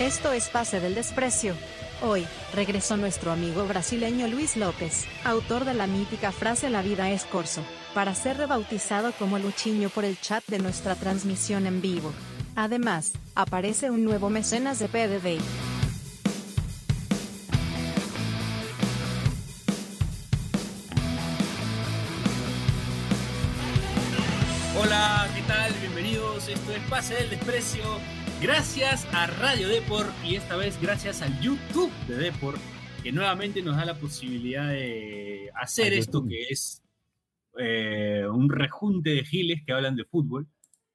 Esto es Pase del Desprecio. Hoy, regresó nuestro amigo brasileño Luis López, autor de la mítica frase La vida es corso, para ser rebautizado como Luchiño por el chat de nuestra transmisión en vivo. Además, aparece un nuevo mecenas de PDD. Hola, ¿qué tal? Bienvenidos. Esto es Pase del Desprecio. Gracias a Radio Deport y esta vez gracias al YouTube de Deport, que nuevamente nos da la posibilidad de hacer esto que es eh, un rejunte de giles que hablan de fútbol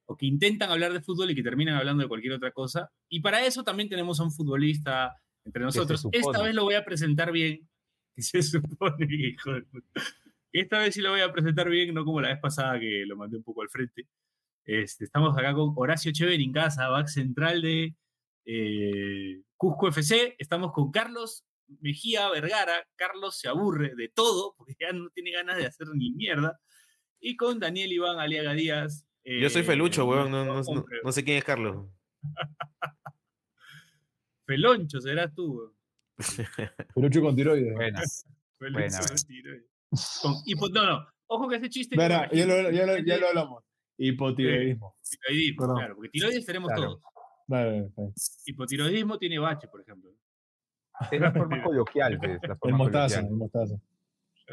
o que intentan hablar de fútbol y que terminan hablando de cualquier otra cosa. Y para eso también tenemos a un futbolista entre nosotros. Esta vez lo voy a presentar bien, que se supone, hijo de puta. Esta vez sí lo voy a presentar bien, no como la vez pasada que lo mandé un poco al frente. Este, estamos acá con Horacio Chever en casa, back central de eh, Cusco FC. Estamos con Carlos Mejía Vergara. Carlos se aburre de todo porque ya no tiene ganas de hacer ni mierda. Y con Daniel Iván Aliaga Díaz. Eh, Yo soy Felucho, weón. No, no, no, no, sé quién es Carlos. Feloncho serás tú, weón. Felucho con tiroides. Buenas. Felucho con tiroides. Con no, no. Ojo que ese chiste. Ya lo, ya, lo, ya lo hablamos. Hipotiroidismo. Tiroidismo, Perdón. claro, porque tiroides tenemos Claro. todos. Vale, bien. Hipotiroidismo tiene bache, por ejemplo. Es la forma coloquial, pues, la El forma mostaza, coloquial. el mostaza.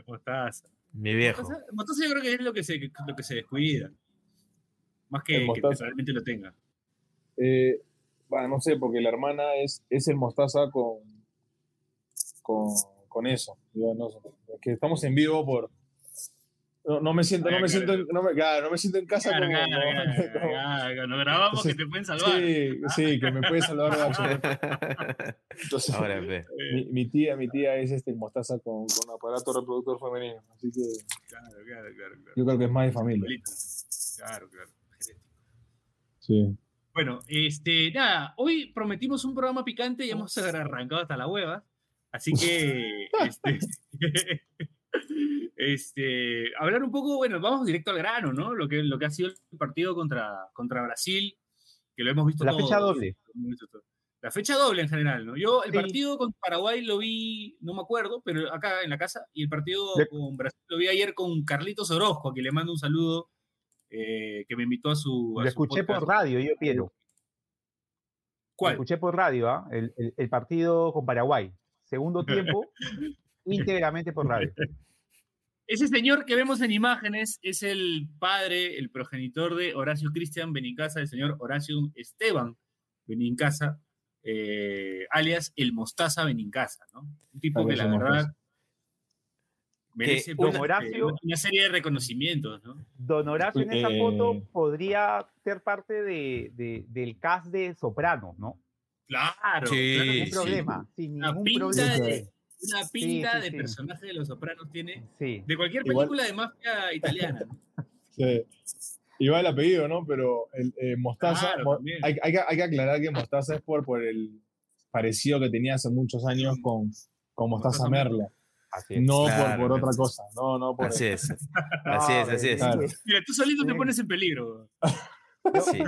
Mostaza. Mi viejo. Mostaza, mostaza yo creo que es lo que se, lo que se descuida. Más que, El que mostaza. realmente lo tenga. Eh, bueno, no sé, porque la hermana es, es el mostaza con, con, con eso. Yo no sé, es que estamos en vivo por. No, no me siento, no me siento, en- no me, claro, no me siento en casa Claro, como, claro, como- claro, como- claro, Cuando grabamos que Entonces, te pueden salvar. Sí, sí, que me puede salvar Gacho. Entonces, Ahora ve. Mi, mi tía, mi tía es este mostaza con, con aparato reproductor femenino. Así que claro, claro, claro, claro. yo creo que es más de familia. Claro, claro. Sí. Bueno, este, nada, hoy prometimos un programa picante y hemos arrancado hasta la hueva. Así que, este, este, hablar un poco, bueno, vamos directo al grano, ¿no? Lo que, lo que ha sido el partido contra, contra Brasil, que lo hemos visto La todo. fecha doble. lo. La fecha doble en general, ¿no? Yo el Sí. partido con Paraguay lo vi, no me acuerdo, pero acá en la casa, y el partido con Brasil lo vi ayer con Carlitos Orozco, a quien le mando un saludo, eh, que me invitó a su... a Lo su escuché por radio, yo, Piero. Lo ¿Cuál? escuché por radio, ¿ah? el, el- el partido con Paraguay. Segundo tiempo, íntegramente por radio. Ese señor que vemos en imágenes es el padre, el progenitor de Horacio Cristian Benincasa, el señor Horacio Esteban Benincasa, eh, alias el Mostaza Benincasa, ¿no? Un tipo que la verdad merece Don Horacio- eh, una serie de reconocimientos, ¿no? Don Horacio en esa Eh, foto podría ser parte de, de- del cast de Soprano, ¿no? Claro, Sí, claro Sin sí. problema, sin ningún problema. de, una pinta sí, de sí. personaje de los sopranos tiene, Sí. de cualquier Igual- película de mafia italiana. Sí. Iba el apellido, ¿no? Pero el eh, Mostaza, Claro, mo- también. hay, hay que, hay que aclarar que Mostaza es por, por el parecido que tenía hace muchos años con, con Mostaza Mostaza Merlo. Así es. No Claro, por, por otra cosa. No, no por Así es. No, Así es, así es. Claro. Mira, tú solito te pones en peligro. Sí.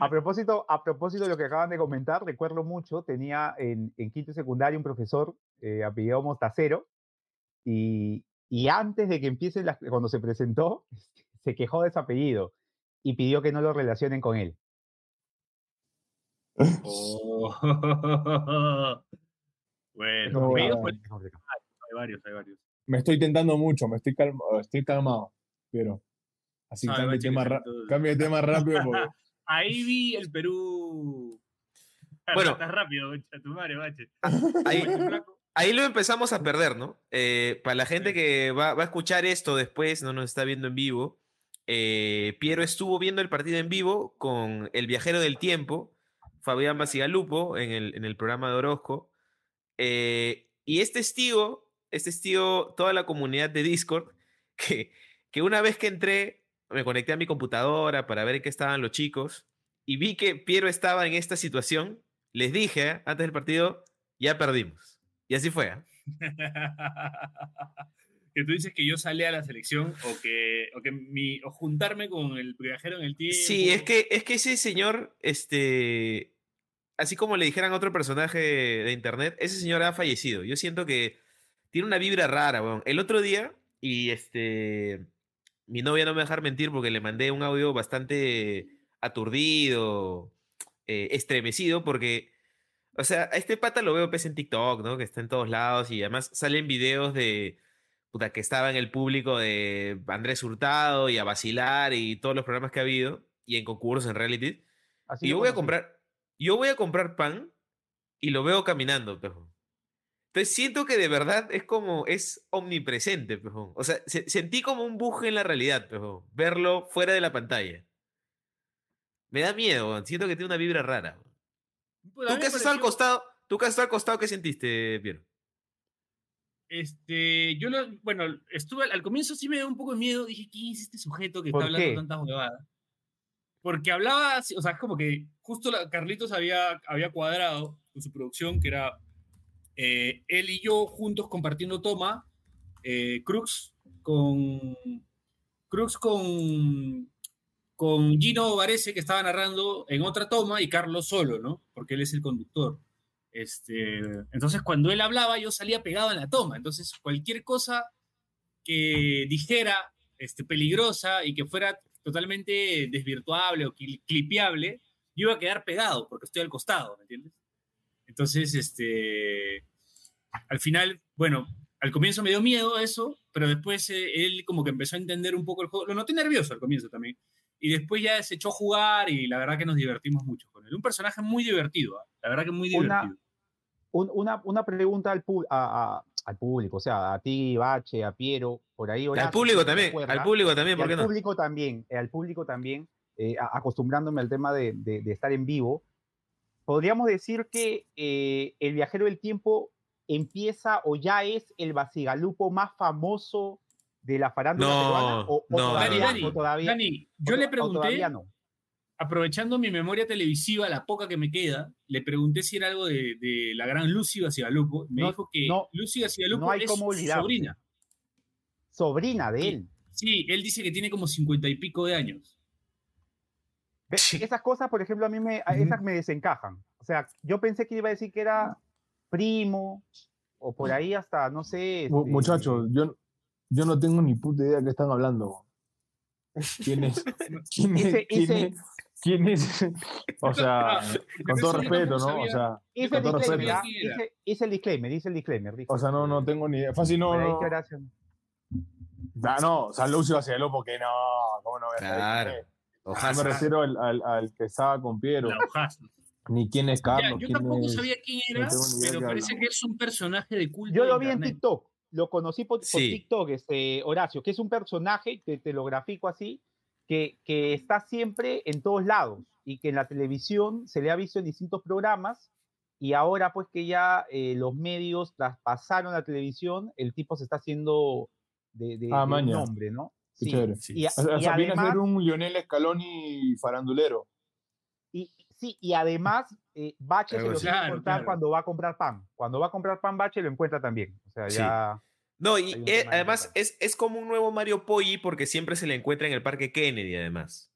a, propósito, a propósito de lo que acaban de comentar, recuerdo mucho, tenía en, en quinto y secundario un profesor eh, apellido Mostacero y, y antes de que empiece, cuando se presentó, se quejó de ese apellido y pidió que no lo relacionen con él. Oh. bueno, No, apellidos, bueno. hay varios, hay varios. Me estoy tentando mucho, me estoy, calma, estoy calmado. Pero así No, Bache, tema cambio de tema rápido. porque- Ahí vi el Perú. Bueno. Estás rápido, tu madre, bache. Ahí, ahí lo empezamos a perder, ¿no? Eh, para la gente que va, va a escuchar esto después, no nos está viendo en vivo, eh, Piero estuvo viendo el partido en vivo con el viajero del tiempo, Fabián Basigalupo, en el, en el programa de Orozco. eh, y es testigo, es testigo toda la comunidad de Discord, que, que una vez que entré, me conecté a mi computadora para ver en qué estaban los chicos, y vi que Piero estaba en esta situación, les dije ¿eh? antes del partido, ya perdimos. Y así fue. ¿eh? que tú dices que yo salí a la selección o que, o que mi, o juntarme con el viajero en el tiempo. Sí, es que, es que ese señor, este, así como le dijeran a otro personaje de internet, ese señor ha fallecido. Yo siento que tiene una vibra rara, weón. El otro día, y este, mi novia no me va a dejar mentir porque le mandé un audio bastante aturdido, eh, estremecido, porque, o sea, a este pata lo veo pues en TikTok, ¿no? Que está en todos lados y además salen videos de, puta, que estaba en el público de Andrés Hurtado y a vacilar y todos los programas que ha habido y en concursos, en reality. Así Y yo voy a comprar, yo voy a comprar pan y lo veo caminando, pejo. Entonces siento que de verdad es como, es omnipresente, pejo. O sea, se- sentí como un buje en la realidad, pejo. Verlo fuera de la pantalla. Me da miedo, siento que tiene una vibra rara. Pues, Tú me has estado al pareció- costado, tú que has al costado, ¿qué sentiste, Piero? Este, yo lo, bueno, estuve al, al comienzo sí me dio un poco de miedo, dije, ¿quién es este sujeto que ¿Por está hablando qué? tantas huevadas? Porque hablaba, así, o sea, es como que justo la- Carlitos había, había cuadrado con su producción, que era eh, él y yo juntos compartiendo toma, eh, Crux con Crux con con Gino Varese que estaba narrando en otra toma y Carlos solo, ¿no? Porque él es el conductor. Este, entonces, cuando él hablaba, yo salía pegado en la toma. Entonces, cualquier cosa que dijera este, peligrosa y que fuera totalmente desvirtuable o cli- clipeable, yo iba a quedar pegado porque estoy al costado, ¿me entiendes? Entonces, este, al final, bueno, al comienzo me dio miedo eso, pero después eh, él como que empezó a entender un poco el juego. Lo noté nervioso al comienzo también. Y después ya se echó a jugar y la verdad que nos divertimos mucho con él. Un personaje muy divertido, ¿ah? la verdad que muy Una- divertido. Un- una, una pregunta al, a- a- al público, o sea, a ti, Bache, a Piero, por ahí. Al Horacio, público si te también, al público también, ¿por al qué no? público también, eh, al público también, eh, acostumbrándome al tema de, de- de estar en vivo, podríamos decir que eh, el viajero del tiempo empieza o ya es el basigalupo más famoso de la farándula No, peruana o, o no, todavía. Dani, o todavía, Dani, yo o le pregunté, todavía no. aprovechando mi memoria televisiva, la poca que me queda, le pregunté si era algo de, de la gran Lucy Basigalupo. Me No, dijo que no, Lucy Basigalupo no hay es su sobrina. Sobrina de Sí. él. Sí, él dice que tiene como cincuenta y pico de años. Sí. Esas cosas, por ejemplo, a mí me, esas me desencajan. O sea, yo pensé que iba a decir que era primo o por ahí hasta, no sé. Este, Muchachos, yo, yo no tengo ni puta idea de qué están hablando. ¿Quién es? ¿Quién es? Ese- ¿Quién ese- es? ¿Quién es? O sea, con todo respeto, ¿no? O sea, Hice con todo respeto. ¿ah? hice, el disclaimer, hice el disclaimer. o sea, no, no tengo ni idea. Fácil, no, no. Ah, no, San Lucio hacia Lupo, que no, ¿cómo no voy a saber Claro. Ojalá. No me refiero al, al, al que estaba con Piero, ni quién es Ya, Carlos, yo quién tampoco es... sabía quién era, pero parece habla. que es un personaje de culto. Yo lo vi en. TikTok, lo conocí por. TikTok, este, Horacio, que es un personaje, te, te lo grafico así, que, que está siempre en todos lados y que en la televisión se le ha visto en distintos programas y ahora pues que ya eh, los medios traspasaron a la televisión, el tipo se está haciendo de, de- Ah, de nombre, ¿no? Sí. chévere. Sí. Y, O sea, y viene a además, ser un Lionel Scaloni farandulero. y, sí, y además eh, Bache se Algo lo así. quiere Claro, encontrar claro. cuando va a comprar pan. Cuando va a comprar pan, Bache lo encuentra también. O sea, Sí. ya... No, Hay y eh, además es, es como un nuevo Mario Poggi porque siempre se le encuentra en el Parque Kennedy, además.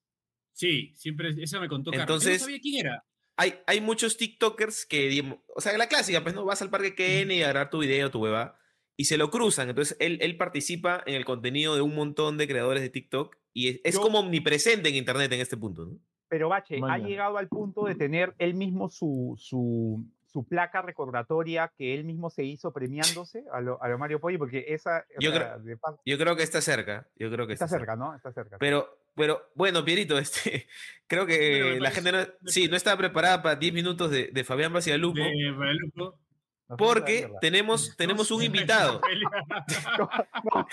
Sí, siempre, eso me contó Carlos. Entonces- Yo no sabía quién era. Hay, hay muchos TikTokers que, o sea, la clásica, pues no vas al Parque Kennedy a grabar tu video, tu hueva, y se lo cruzan. Entonces él, él participa en el contenido de un montón de creadores de TikTok y es, es Yo- como omnipresente en Internet en este punto, ¿no? Pero Bache ha llegado al punto de tener él mismo su, su, su placa recordatoria que él mismo se hizo premiándose a lo, a lo Mario Poggi, porque esa Yo sea, de pa- Yo creo que está cerca, yo creo que está cerca, ¿no? Está cerca. Pero, pero bueno, Pierito, este, creo que la gente no, sí, no estaba preparada para 10 minutos de, de Fabián Basialupo, De. La porque tenemos, tenemos un invitado. No,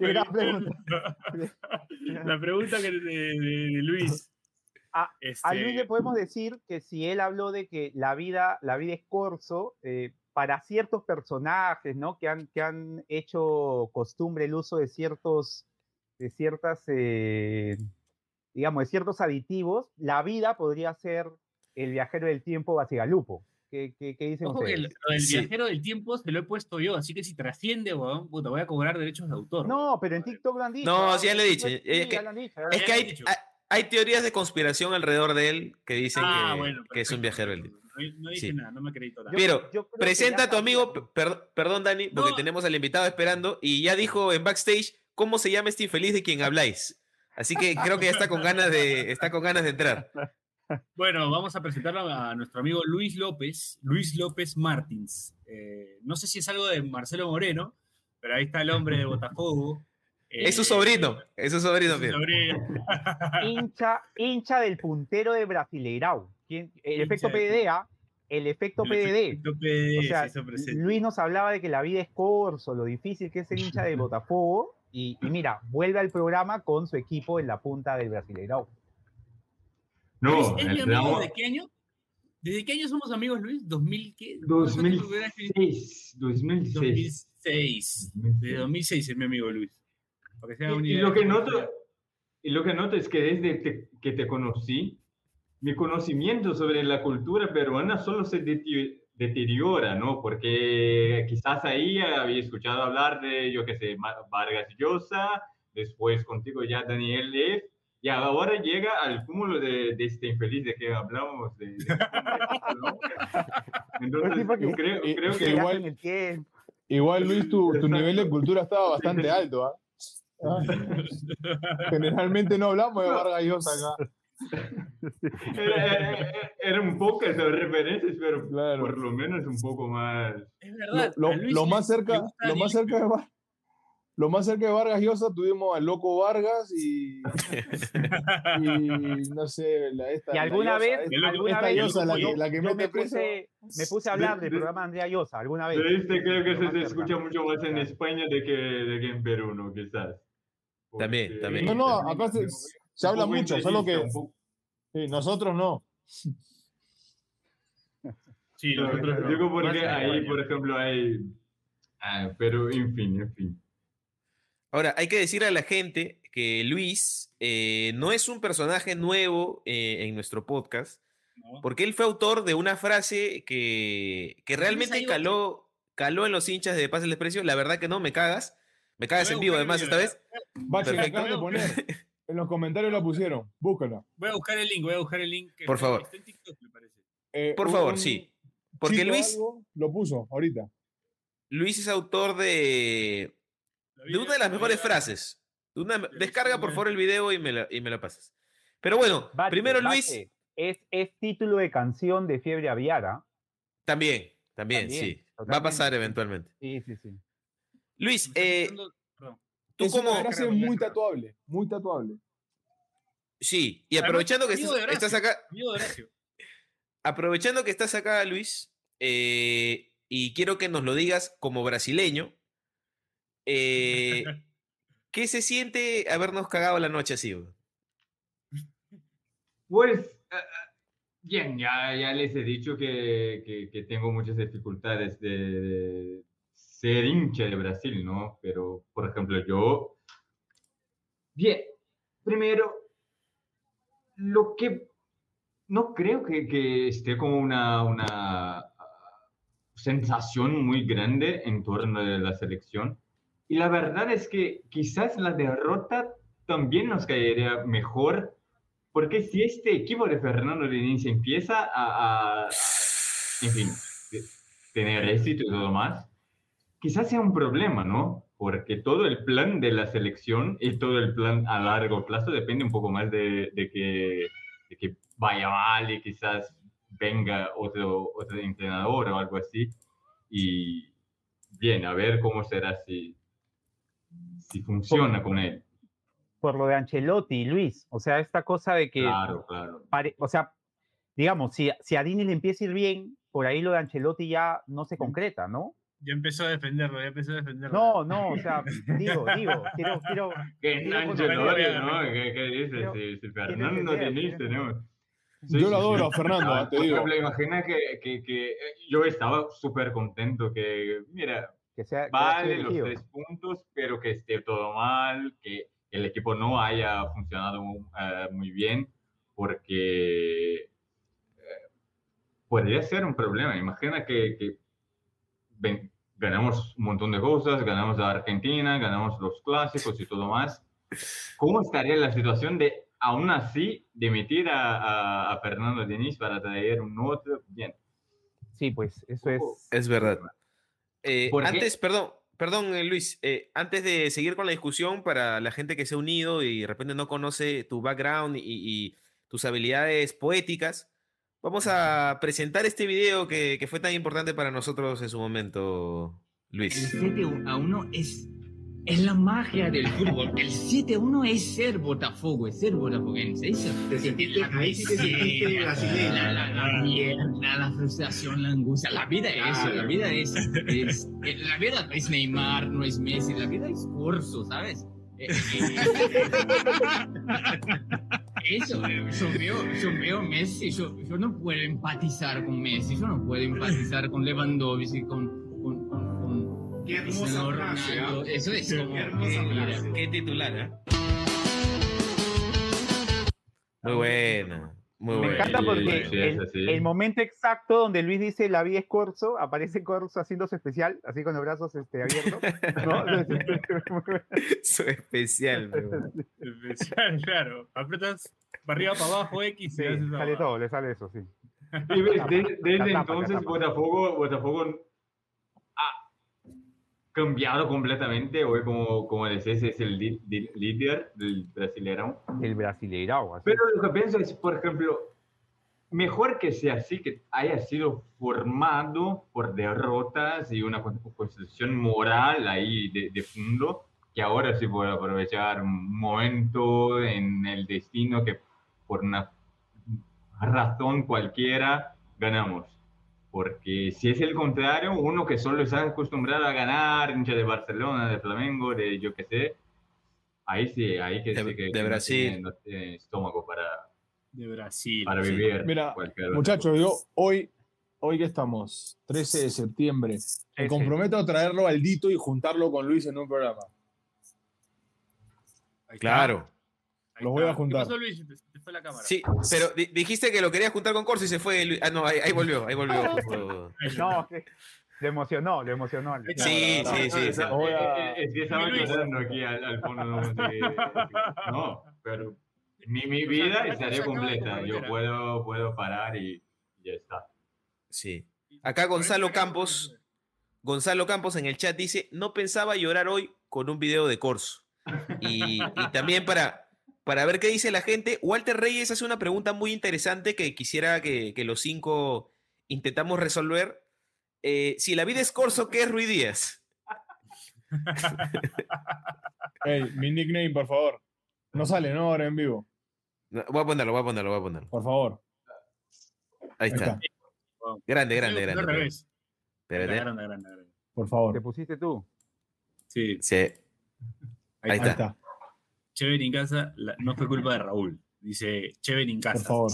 gran pregunta. La pregunta que de, de- de Luis. A- Este, A Luis le podemos decir que si él habló de que la vida, la vida es corso, eh, para ciertos personajes, ¿no? Que han, que han hecho costumbre el uso de ciertos, de ciertas, eh, digamos, de ciertos aditivos, la vida podría ser el viajero del tiempo Basigalupo. ¿Qué, qué, qué dicen Ojo que el, ustedes? lo del Sí. viajero del tiempo se lo he puesto yo, así que si trasciende, weón, puta, voy a cobrar derechos de autor. No, pero en TikTok lo han dicho. No, ¿ah? sí, ya le he dicho, sí, es que- ya lo han dicho, ya lo Es que hay, dicho. hay, teorías de conspiración alrededor de él que dicen Ah, que, bueno, que es un viajero del tiempo. no, dije nada, no me acredito nada. Pero, presenta a tu amigo, perdón Dani, porque tenemos al invitado esperando y ya dijo en backstage cómo se llama este infeliz de quien habláis. Así que creo que ya está con ganas de, está con ganas de entrar. Bueno, vamos a presentarlo a nuestro amigo Luis López, Luis López Martins. Eh, no sé si es algo de Marcelo Moreno, pero ahí está el hombre de Botafogo. es su eh, sobrino, es su sobrino. hincha, hincha del puntero de Brasileirao. El efecto PDA, el efecto PDD. o sea, Luis nos hablaba de que la vida es corso, lo difícil que es ser hincha de Botafogo. Y, mira, vuelve al programa con su equipo en la punta del Brasileirao. No, ¿Es, mi amigo de qué año? ¿Desde qué año somos amigos, Luis? ¿2000 qué? 2006. 2006. 2006. De 2006 es mi amigo Luis. y, lo que noto, y lo que noto es que desde que te conocí, mi conocimiento sobre la cultura peruana solo se deteriora, ¿no? Porque quizás ahí había escuchado hablar de, yo qué sé, Vargas Llosa, después contigo ya Daniel Leff, y ahora llega al cúmulo de, este infeliz de que hablamos. De, Entonces, yo creo, creo que igual, igual, Luis, tu, tu nivel de cultura estaba bastante alto. ¿ah? Generalmente no hablamos de Vargas Llosa acá. Era, era, un poco de referencias, pero por lo menos un poco más. Es verdad. Lo, lo más cerca, lo más cerca de lo más cerca de Vargas Llosa tuvimos al Loco Vargas y, y no sé, la, esta. Y alguna vez, esta, alguna vez Llosa, la que, la que me, puse, me puse a hablar del programa de Andrea Llosa, alguna vez. este creo que se, escucha mucho más en España de que, de que en Perú, ¿no? Quizás. también, también. No, no, acá se, se habla mucho, solo que sí, nosotros no. Sí, nosotros no. Digo porque ahí, por ejemplo, hay... Ah, pero, en fin, en fin. Ahora, hay que decirle a la gente que Luis eh, no es un personaje nuevo eh, en nuestro podcast, porque él fue autor de una frase que, que realmente caló, caló en los hinchas de Paz el Desprecio. La verdad que no, me cagas. Me cagas en vivo, además, esta vez. de poner. En los comentarios la pusieron. Búscala. Voy a buscar el link, voy a buscar el link. Por favor. Eh, Por favor, sí. Porque Luis. Lo puso ahorita. Luis es autor de de una de las mejores frases. Una, descarga por favor el video y me la, y me la pasas. Pero bueno, primero Luis. Es, es título de canción de Fiebre Aviara. También, también, sí. Va a pasar eventualmente. Sí, sí, sí. Luis, eh, tú como. Una frase muy tatuable, muy tatuable. Sí, y aprovechando que estás, acá. Aprovechando que estás acá, Luis, eh, y quiero que nos lo digas como brasileño, eh, ¿Qué se siente habernos cagado la noche así? Pues, eh, bien, ya, ya les he dicho que, que, tengo muchas dificultades de, ser hincha de Brasil, ¿no? Pero, por ejemplo, yo... Bien, primero, lo que... No creo que, que esté como una, una sensación muy grande en torno de la selección y la verdad es que quizás la derrota también nos caería mejor, porque si este equipo de Fernando Diniz empieza a, en fin, tener éxito y todo más, quizás sea un problema, ¿no? Porque todo el plan de la selección y todo el plan a largo plazo depende un poco más de, que, de que vaya mal y quizás venga otro, otro entrenador o algo así. Y bien, a ver cómo será si, si funciona con él. Por lo de Ancelotti, Luis, o sea, esta cosa de que... Claro, claro. o sea, digamos, si, si a Dini le empieza a ir bien, por ahí lo de Ancelotti ya no se concreta, ¿no? Ya empezó a defenderlo, ya empezó a defenderlo. No, no, o sea, digo, digo, quiero, quiero. Que Ancelotti, ¿no? ¿Qué, qué dices? Si, si Fernando Diniz tenemos. yo lo adoro, Fernando, te digo. Imagina que, que, que yo estaba súper contento que, mira, que sea, vale los tres puntos, pero que esté todo mal, que el equipo no haya funcionado eh, muy bien, porque eh, podría ser un problema. Imagina que, que ganamos un montón de cosas, ganamos a Argentina, ganamos los clásicos y todo más. ¿Cómo estaría la situación de, aún así, demitir a, a, a Fernando Diniz para traer un otro? Bien, Sí, pues eso es. Es verdad. Eh, antes, perdón, perdón, eh, Luis, eh, antes de seguir con la discusión, para la gente que se ha unido y de repente no conoce tu background y, y tus habilidades poéticas, vamos a presentar este video que, que fue tan importante para nosotros en su momento, El Luis. 7 a 1 es, es la magia del fútbol. El 7 a 1 es ser Botafogo, es ser botafoguense. Sentiste- La ahí sí te sentiste brasileño. La, la, la mierda, la frustración, la angustia. La vida es eso, la vida es, es- eh, La vida no es Neymar, no es Messi, la vida es Corso, ¿sabes? Eh, eh, Eso, yo veo, yo veo Messi, yo, yo no puedo empatizar con Messi, yo no puedo empatizar con Lewandowski, con Qué hermosa frase, ¿ah? Eso es como... Qué hermosa eh, mira. Qué titular, ¿eh? Muy buena, muy Me buena. encanta porque sí, el, momento exacto donde Luis dice la vida es Corso, aparece Corso haciendo su especial, así con los brazos este, abiertos. ¿no? Su especial, bro. Especial, claro. Apretas para arriba, para abajo, X. Sí, y haces sale todo, le sale eso, sí. Y desde entonces. Botafogo, Botafogo cambiado completamente. Hoy, como, como decís, es el líder del Brasileirão. El. Pero lo que pienso es, por ejemplo, mejor que sea así, que haya sido formado por derrotas y una con- construcción moral ahí de, de fondo, que ahora sí puede aprovechar un momento en el destino que por una razón cualquiera ganamos. Porque si es el contrario, uno que solo está acostumbrado a ganar, hincha de Barcelona, de Flamengo, de yo qué sé, ahí sí, ahí que De- sí que de que no Brasil. tiene- no tiene estómago para, De Brasil. para Sí. vivir. Mira, Muchachos, yo hoy, hoy que estamos, 13 de septiembre, me comprometo a traerlo al Dito y juntarlo con Luis en un programa. Ahí Claro. Los voy a juntar. ¿Qué pasó, Luis? Te, te fue la cámara. Sí, pero di- dijiste que lo querías juntar con Corso y se fue. Ah, no, ahí, ahí volvió, ahí volvió. No, que- lo emocionó, lo emocionó. Sí, No, sí, no, sí. no, sí. no, Voy a- Es que estaba Luis. llorando aquí al, al fondo. No, de- no, pero mi, mi vida estaría completa. Yo ¿ah? puedo, puedo parar y ya está. Sí. Acá Gonzalo Campos, Gonzalo Campos en el chat dice, no pensaba llorar hoy con un video de Corso. Y, y también para, para ver qué dice la gente, Walter Reyes hace una pregunta muy interesante que quisiera que, que los cinco intentamos resolver. Eh, si la vida es Corso, ¿qué es Rui Díaz? Ey, mi nickname, por favor. No sale, ¿no? Ahora en vivo. No, Voy a ponerlo, voy a ponerlo, voy a ponerlo. Por favor. Ahí Ahí está. está. Grande, grande, Al grande. revés. Espérate. Grande, grande, grande. Por ¿Te favor. pusiste tú? Sí, Sí. Ahí Ahí está. está. Chévere en casa, la- no fue culpa de Raúl. Dice Chévere en casa. Por favor.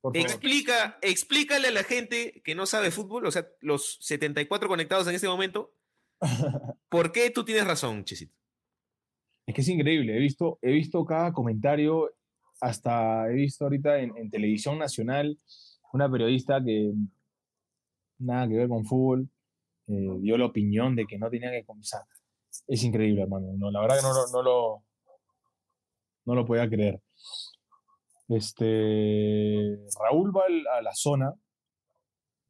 Por favor. Explica, explícale a la gente que no sabe fútbol, o sea, los 74 conectados en este momento, ¿por qué tú tienes razón, Chisito? Es que es increíble. He visto, he visto cada comentario, hasta he visto ahorita en, en televisión nacional una periodista que nada que ver con fútbol eh, dio la opinión de que no tenía que comenzar. Es increíble, hermano. No, la verdad que no, lo- no lo no lo podía creer. Este Raúl va a la zona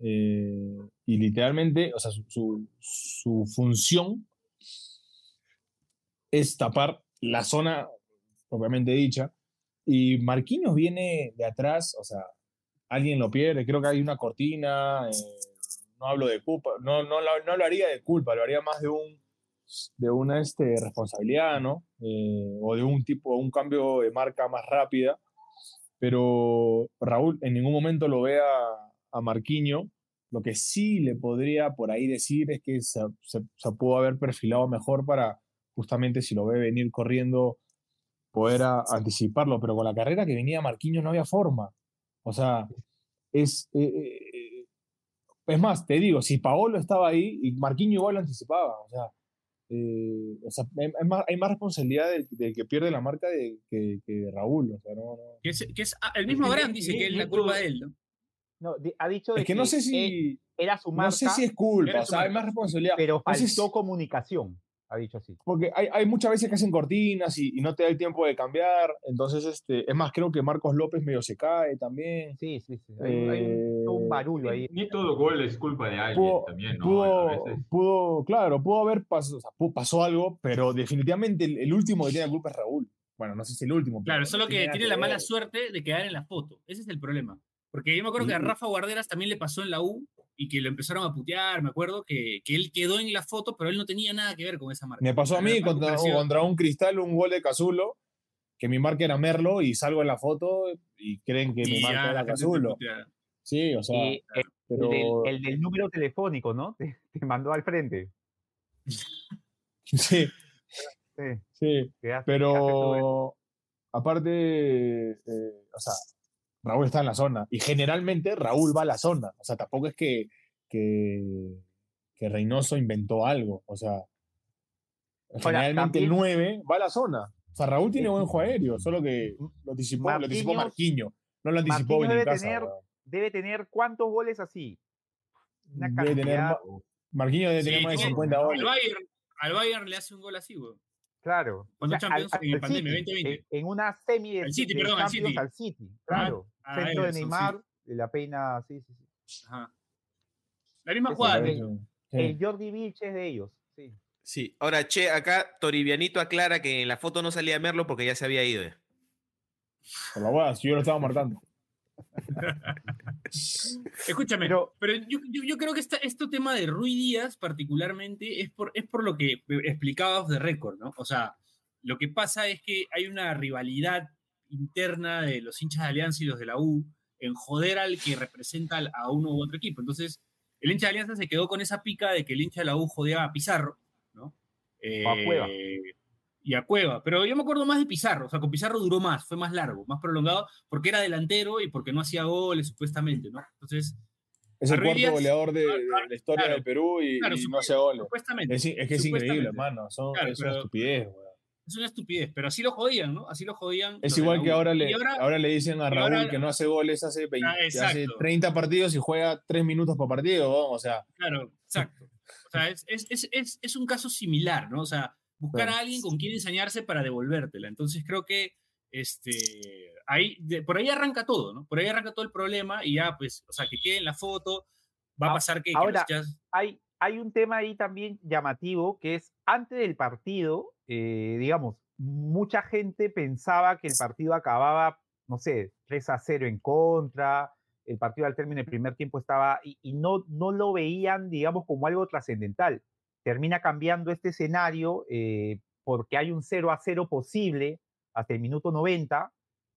eh, y literalmente, o sea, su, su- función es tapar la zona propiamente dicha. Y Marquinhos viene de atrás, o sea, alguien lo pierde, creo que hay una cortina, eh, no hablo de culpa, no, no, no lo haría de culpa, lo haría más de un de una este, responsabilidad, ¿no? Eh, o de un tipo, un cambio de marca más rápida. Pero Raúl en ningún momento lo ve a, a Marquinhos. Lo que sí le podría por ahí decir es que se, se- pudo haber perfilado mejor para justamente si lo ve venir corriendo poder a- anticiparlo, pero con la carrera que venía Marquinhos no había forma. O sea, es, eh, eh, es más, te digo, si Paolo estaba ahí y Marquinhos igual lo anticipaba, o sea, eh, o sea, hay, hay más, hay más responsabilidad del, del que pierde la marca de, que, que de Raúl, o sea, no, no. Que es, que es- ah, el mismo Es que Abraham ni- dice que es la culpa de él, ¿no? No, ha dicho de Es que no sé él- si, era su marca, no sé si es culpa, o sea, hay más responsabilidad. pero No sé faltó si- comunicación. Ha dicho así. Porque hay, hay muchas veces que hacen cortinas y, y no te da el tiempo de cambiar. Entonces, este, es más, creo que Marcos López medio se cae también. Sí, sí, sí. Hay, hay un, todo un Eh, barullo ahí. Ni todo gol es culpa de alguien Pudo, también, ¿no? pudo, A veces- pudo- claro, pudo haber pasado, o sea, pu- pasó algo, pero definitivamente el, el último que tiene la culpa es Raúl. Bueno, no sé si el último. Claro, pero solo que tiene la mala suerte de quedar en la foto. Ese es el problema. Porque yo me acuerdo que a Rafa Guarderas también le pasó en la U y que lo empezaron a putear, me acuerdo, que, que él quedó en la foto, pero él no tenía nada que ver con esa marca. Me pasó a mí contra, contra un cristal, un gol de Cazulo, que mi marca era Merlo y salgo en la foto y creen que mi y ya marca era Cazulo. Sí, o sea, Y el, pero del, el del número telefónico, ¿no? Te, te mandó al frente. sí, Sí, sí. Pero aparte, eh, o sea, Raúl está en la zona y generalmente Raúl va a la zona. O sea, tampoco es que, que, que Reynoso inventó algo. O sea, generalmente el también- 9 va a la zona. O sea, Raúl tiene buen juego aéreo, solo que lo anticipó, lo anticipó Marquinhos- Marquinho. No lo anticipó Marquinhos debe tener- weón. Debe tener cuántos goles así. Una Debe tener cantidad, ma- Marquinhos debe Sí, tener más de tiene- 50 al goles. Bayern, al Bayern le hace un gol así, güey. Claro. Cuando Champions en al pandemia, City, 2020. En, en una semi de, Al City, de perdón, al Champions City. al City, claro. Ah, Centro de eso, sí. Neymar, de la peina, sí, sí, sí. Ajá. La misma jugada. de. Sí. El Jordi Vilches es de ellos, sí. Sí, ahora, che, acá Toribianito aclara que en la foto no salía Merlo porque ya se había ido. ya. Por la hueá, si yo lo estaba marcando. Escúchame, Pero- pero, yo, yo- yo creo que esta, este tema de Rui Díaz particularmente es por, es por lo que explicabas de récord, ¿no? O sea, lo que pasa es que hay una rivalidad interna de los hinchas de Alianza y los de la U en joder al que representa a uno u otro equipo. Entonces, el hincha de Alianza se quedó con esa pica de que el hincha de la U jodía a Pizarro, ¿no? a Cueva. Y a Cueva. Pero yo me acuerdo más de Pizarro. O sea, con Pizarro duró más, fue más largo, más prolongado, porque era delantero y porque no hacía goles, supuestamente, ¿no? Entonces, Es el cuarto goleador de, de la historia claro, del Perú y, claro, y no hace goles. supuestamente. Es, es que es increíble, hermano. Son, Claro, es una pero- estupidez, weón. Es una estupidez, pero así lo jodían, ¿no? Así lo jodían. Es igual que ahora le, ahora- ahora, le dicen a Raúl ahora- que no hace goles hace, 20 Ah, hace exacto. 30 partidos y juega 3 minutos por partido. weón, O sea, Claro, exacto. O sea, es, es, es, es un caso similar, ¿no? O sea, buscar a alguien con quien ensañarse para devolvértela. Entonces creo que este, ahí, de- por ahí arranca todo, ¿no? Por ahí arranca todo el problema y ya, pues, o sea, que quede en la foto, va a Ah, pasar que, que ahora- chas- hay, hay un tema ahí también llamativo que es antes del partido, eh, digamos, mucha gente pensaba que el partido acababa, no sé, 3 a 0 en contra, el partido al término del primer tiempo estaba, y, y no, no lo veían, digamos, como algo trascendental. Termina cambiando este escenario eh, porque hay un 0 a 0 posible hasta el minuto 90,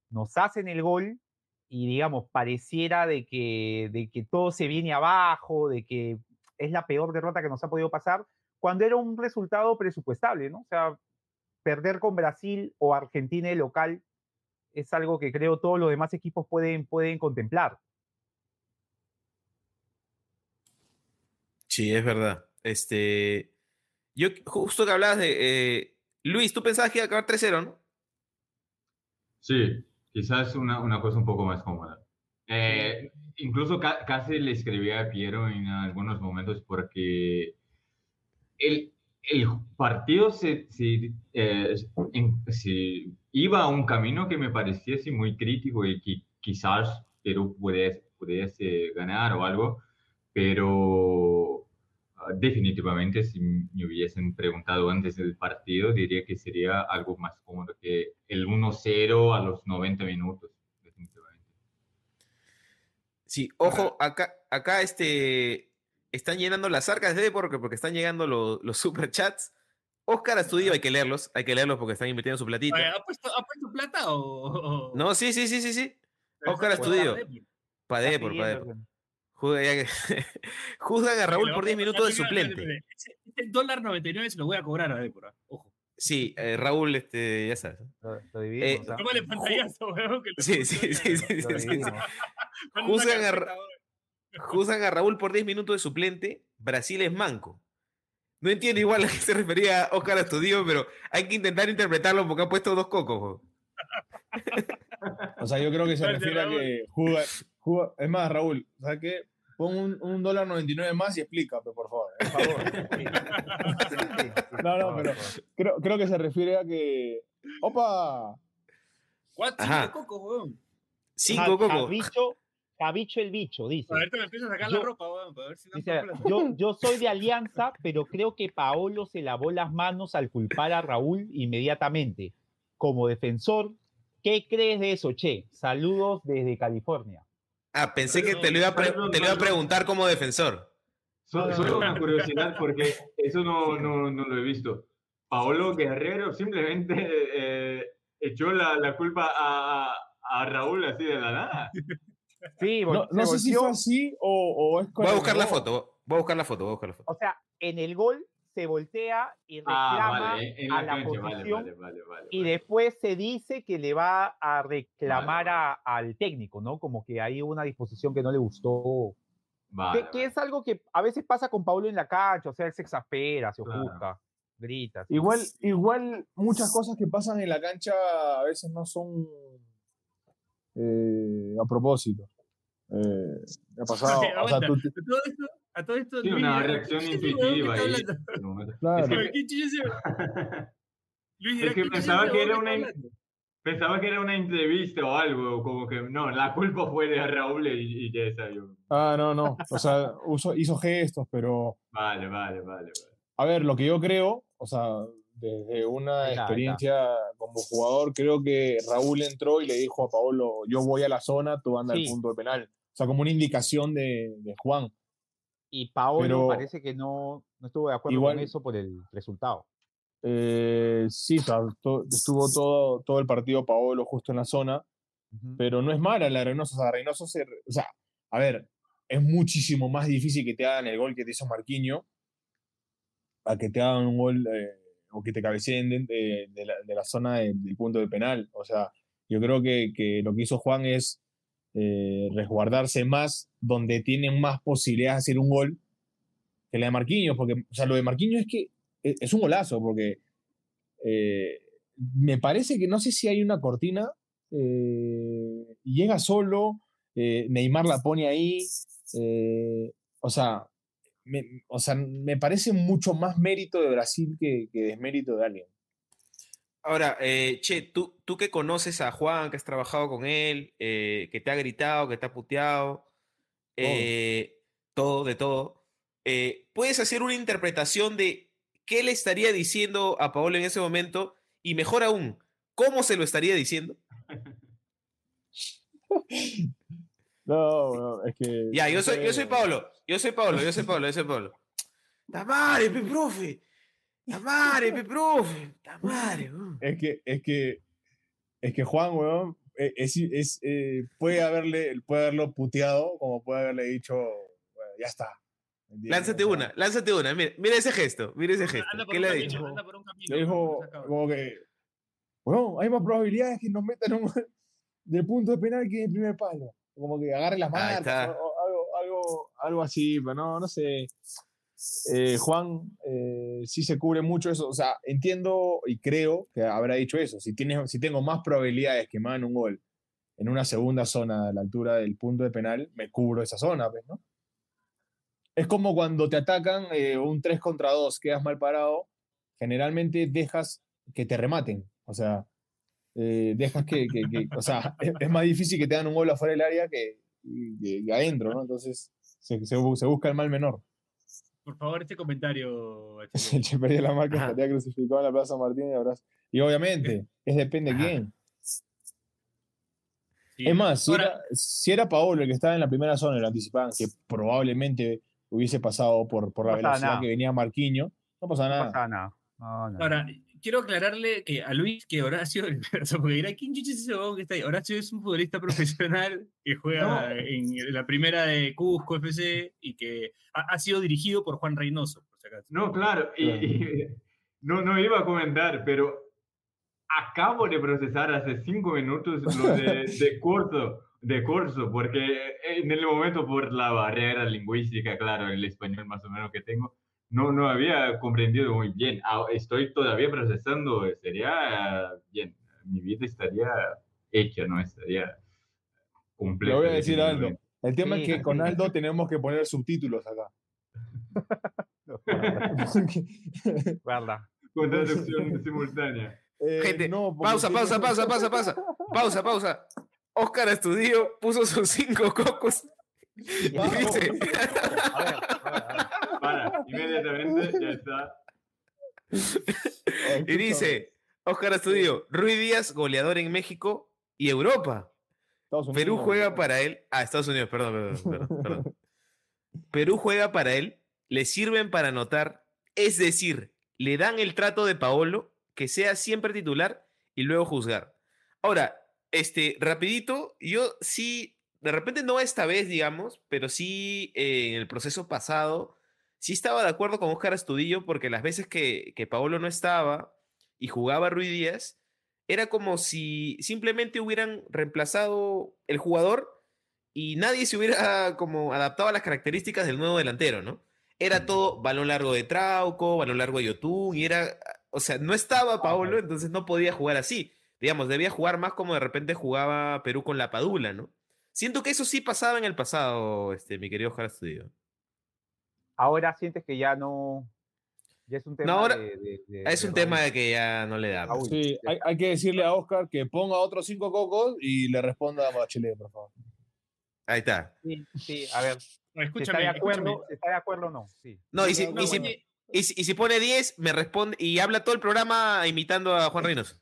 nos hacen el gol y digamos, pareciera de que, de que todo se viene abajo, de que es la peor derrota que nos ha podido pasar, cuando era un resultado presupuestable, ¿no? O sea, perder con Brasil o Argentina de local es algo que creo todos los demás equipos pueden, pueden contemplar. Sí, es verdad. Este, yo justo que hablabas de eh, Luis, tú pensabas que iba a acabar 3-0, ¿no? Sí, quizás una, una cosa un poco más cómoda. Eh, incluso ca- casi le escribí a Piero en algunos momentos porque el, el partido se, se, eh, se iba a un camino que me pareciese muy crítico y que quizás Perú pudiese, pudiese ganar o algo, pero definitivamente si me hubiesen preguntado antes del partido diría que sería algo más cómodo que el 1-0 a los 90 minutos, definitivamente. Sí, ojo, acá, acá este, están llenando las arcas de porque, porque están llegando los, los superchats. Oscar Estudio, hay que leerlos, hay que leerlos porque están invirtiendo su platita. Oye, ¿Ha puesto, ¿Ha puesto plata o...? No, sí, sí, sí, sí, sí. Oscar Pues, Estudio. dale, Juzgan, a Raúl por 10 o sea, minutos de suplente. ese dólar 99 se lo voy a cobrar a Débora. Ojo. Sí, eh, Raúl, este, ya sabes. Lo, lo dividimos, Eh, ¿ah? Tómale pantallazo, weón. que lo Sí, sí, sí, sí, sí, Lo Juzgan a Ra-. Juzgan a Raúl por 10 minutos de suplente. Brasil es manco. No entiendo igual a qué se refería Oscar Estudio, pero hay que intentar interpretarlo porque ha puesto dos cocos. weón. o sea, yo creo que se refiere a que juega, juega- Es más, Raúl, ¿sabes qué? Pon un, un dólar 99 más y explica, por favor. Por favor. No, no, pero-. Creo, creo que se refiere a que. ¡Opa! ¿Cuánto Ajá. de coco, weón? Cinco, Ja- Coco. Javicho, Javicho el bicho, dice. Ahorita me empiezo a sacar la ropa, weón, para ver si no Dice, yo, yo soy de Alianza, pero creo que Paolo se lavó las manos al culpar a Raúl inmediatamente. Como defensor, ¿qué crees de eso, Che? Saludos desde California. Ah, pensé que te lo iba a, pre- Perdón, te lo iba a perdón. preguntar como defensor. Solo una curiosidad, porque eso no, no, no lo he visto. Paolo Guerrero simplemente eh, echó la, la culpa a, a- Raúl así de la nada. Sí, No, no sé si fue así o, o es con Voy a buscar la foto. Voy a buscar la foto. Voy a buscar la foto. O sea, en el gol se voltea y reclama Ah, vale, en a la la cancha, vale, posición vale, vale, vale. y vale. después se dice que le va a reclamar Vale, a- al técnico, ¿no? Como que hay una disposición que no le gustó. Vale, que, es algo que a veces pasa con Paulo en la cancha, o sea, él se exaspera, se Claro. ofusca, grita. sí. Igual, igual muchas cosas que pasan en la cancha a veces no son eh, a propósito. Eh, me ha pasado. O sea, tú- A todo esto, Sí, Luis, una ¿qué reacción intuitiva ahí. Claro. Es que-. Luis, Es que ¿qué chucha pensaba que era una- hablando? Pensaba que era una entrevista o algo, como que no, la culpa fue de Raúl y, y ya está yo. Ah, no, no. O sea, uso- hizo gestos, pero. Vale, vale, vale. vale. A ver, lo que yo creo, o sea, desde una está, está. experiencia como jugador, creo que Raúl entró y le dijo a Paolo, yo voy a la zona, tú anda al Sí. punto de penal. O sea, como una indicación de, de Juan. Y Paolo Pero- parece que no, no estuvo de acuerdo Igual- con eso por el resultado. Eh, sí, estuvo todo, todo el partido Paolo justo en la zona, pero no es mala la Reynoso. O sea, Reynoso se. O sea, a ver, es muchísimo más difícil que te hagan el gol que te hizo Marquinho a que te hagan un gol eh, o que te cabeceen de, de- de la, de la zona de- del punto de penal. O sea, yo creo que, que lo que hizo Juan es eh, resguardarse más donde tienen más posibilidades de hacer un gol que la de Marquinhos, porque, o sea, lo de Marquinhos es que es, es un golazo, porque eh, me parece que no sé si hay una cortina, eh, llega solo, Neymar la pone ahí, o sea, me, o sea, me parece mucho más mérito de Brasil que, que desmérito de alguien. Ahora, eh, Che, tú, tú que conoces a Juan, que has trabajado con él, eh, que te ha gritado, que te ha puteado, eh, todo, de todo, eh, ¿puedes hacer una interpretación de qué le estaría diciendo a Paolo en ese momento? Y mejor aún, ¿cómo se lo estaría diciendo? No, no, es que... Ya, yo soy, yo soy Pablo, yo soy Pablo, yo soy Pablo, yo soy Pablo. ¡Tamare, pe profe! ¡Tamare, pe profe! ¡Tamare! weón". Es que, es que, es que Juan, weón, eh, es, es, eh, puede, haberle, puede haberlo puteado, como puede haberle dicho, bueno, ya está. Lánzate una, lánzate una. Mira, mira ese gesto, mira ese gesto. Anda por ¿Qué un le ha dicho? Le dijo, como que, weón, hay más probabilidades que nos metan un de punto de penal que de primer palo. Como que agarre las manos, está. o- o algo, algo, algo así, pero no, no sé. Eh, Juan eh, sí se cubre mucho eso. O sea, entiendo y creo que habrá dicho eso. Si, tienes, si tengo más probabilidades que me hagan un gol en una segunda zona a la altura del punto de penal, me cubro esa zona, pues, ¿no? Es como cuando te atacan eh, un 3 contra 2, quedas mal parado, generalmente dejas que te rematen. O sea, eh, dejas que, o sea, es, más difícil que te hagan un gol afuera del área que, adentro, ¿no? Entonces se busca el mal menor. Por favor, este comentario. El HB. Che perdió la marca Ajá. estaría crucificado en la Plaza Martín y abrazo. Y obviamente, es depende de Ajá. quién. Sí. Es más, si, Ahora, era, si era Paolo el que estaba en la primera zona lo anticipaban, que probablemente hubiese pasado por, por la No velocidad nada. que venía Marquinho, no pasa No nada. pasa nada. No, no. Ahora, quiero aclararle que a Luis que Horacio, porque dirá, ¿quién chucha es ese que está ahí? Horacio es un futbolista profesional que juega No. en la primera de Cusco FC y que ha, ha sido dirigido por Juan Reynoso, por si acaso. No, claro, y, y no, no iba a comentar, pero acabo de procesar hace cinco minutos lo de, de corto, de corso, porque en el momento por la barrera lingüística, claro, el español más o menos que tengo, no, no había comprendido muy bien. Ah, Estoy todavía procesando, sería bien, mi vida estaría hecha, ¿no? Estaría Le completa. voy a decir algo. El tema Sí, es que con. Aldo tenemos que poner subtítulos acá. Guarda. Con traducción simultánea. Eh, Gente, no, Pausa, pausa, pausa, pausa, pausa. Pausa, pausa. Oscar Estudio puso sus cinco cocos y dice, A ver, a ver, a ver. Inmediatamente ya está. y dice, Oscar Estudio, Rui Díaz, goleador en México y Europa. Perú juega para él. Ah, Estados Unidos, perdón, perdón, perdón, perdón. Perú juega para él, le sirven para anotar, es decir, le dan el trato de Paolo, que sea siempre titular y luego juzgar. Ahora, este, rapidito, yo sí, de repente no esta vez, digamos, pero sí eh, en el proceso pasado, sí estaba de acuerdo con Oscar Astudillo porque las veces que, que Paolo no estaba y jugaba Rui Díaz, era como si simplemente hubieran reemplazado el jugador y nadie se hubiera como adaptado a las características del nuevo delantero, ¿no? Era todo balón largo de Trauco, balón largo de Yotun, y era, o sea, no estaba Paolo, entonces no podía jugar así. Digamos, debía jugar más como de repente jugaba Perú con la Padula, ¿no? Siento que eso sí pasaba en el pasado, este, mi querido Oscar Estudio. Ahora sientes que ya no. Ya es un tema. ahora- de- de- de- Es de un tema de que ya no le da. pues. Sí, hay, hay que decirle a Oscar que ponga otros cinco cocos y le responda a Bachelet, por favor. Ahí está. Sí, sí, a ver. No, ¿Se está escúchame, de escúchame. acuerdo? ¿Se está de acuerdo o no? Sí. No, y si, No, y si- oye, y si- y si pone 10, me responde y habla todo el programa imitando a Juan Reynoso.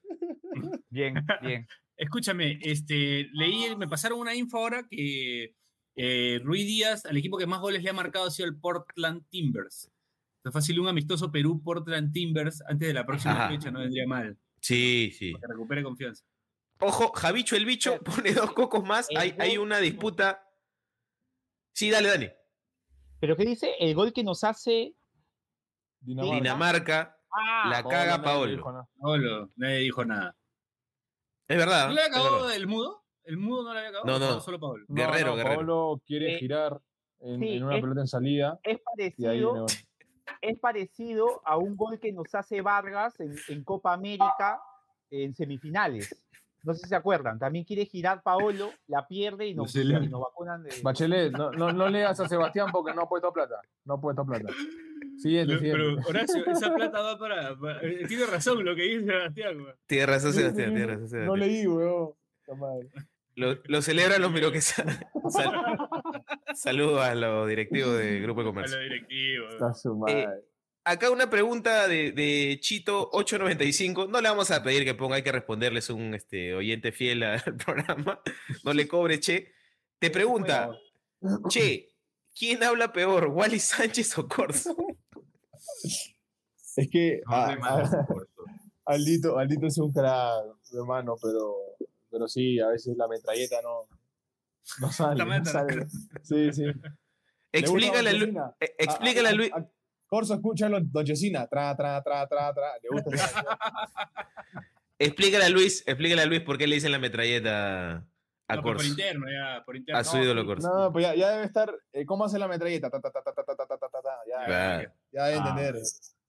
Bien, bien. Escúchame, este, leí, me pasaron una info ahora que eh, Rui Díaz, al equipo que más goles le ha marcado ha sido el Portland Timbers. Entonces, fácil un amistoso Perú-Portland Timbers antes de la próxima Ajá. fecha, no vendría mal, Sí, sí. para que recupere confianza. Ojo, Javicho el bicho pone dos cocos más. Hay, hay una disputa. Sí, dale, Dani. ¿Pero qué dice? El gol que nos hace. Dinamarca. Dinamarca Ah, la Paolo caga nadie Paolo. dijo nada. Paolo, nadie dijo nada. Es verdad. ¿No le había es acabado verdad. el mudo? ¿El mudo no le había acabado? No, no. ¿O Solo Paolo. No, Guerrero, no, Guerrero. Paolo quiere Eh, girar en, sí, en una es- pelota en salida es parecido, no- es parecido a un gol que nos hace Vargas en, en Copa América en semifinales. No sé si se acuerdan. También quiere girar Paolo, la pierde y nos, No y nos vacunan de. Bachelet, no, no, no leas a Sebastián porque no ha puesto plata. No ha puesto plata. Siguiente, Pero, pero, siguiente. Horacio, esa plata va para. para- eh, tiene razón lo que dice Sebastián. Tiene razón, Sebastián. Tiene razón, No Sebastián. leí, weón. Lo, lo celebran los miroquesanos. Sal, saludos a los directivos del Grupo de A Comercio. los directivos. Está su madre. Acá una pregunta de, de Chito895. No le vamos a pedir que ponga, hay que responderles un este, oyente fiel al programa. No le cobre, che. Te pregunta, che, ¿quién habla peor, Wally Sánchez o Corso? Es que No a- a- eso. Aldito, Aldito es un crack, hermano, pero, pero sí, a veces la metralleta no, no sale. La sale. Sí, sí. Explícale, Lu explícale a, Luis. Corso escucha a Don Chesina. Tra, tra, tra, tra, tra. Le gusta explícale a Luis, explícale a Luis por qué le dicen la metralleta a no, Corso. Por interno, ya, por interno. A su ídolo Corso. No, pues ya, ya debe estar. ¿Cómo hace la metralleta? Ya, ya, debe entender.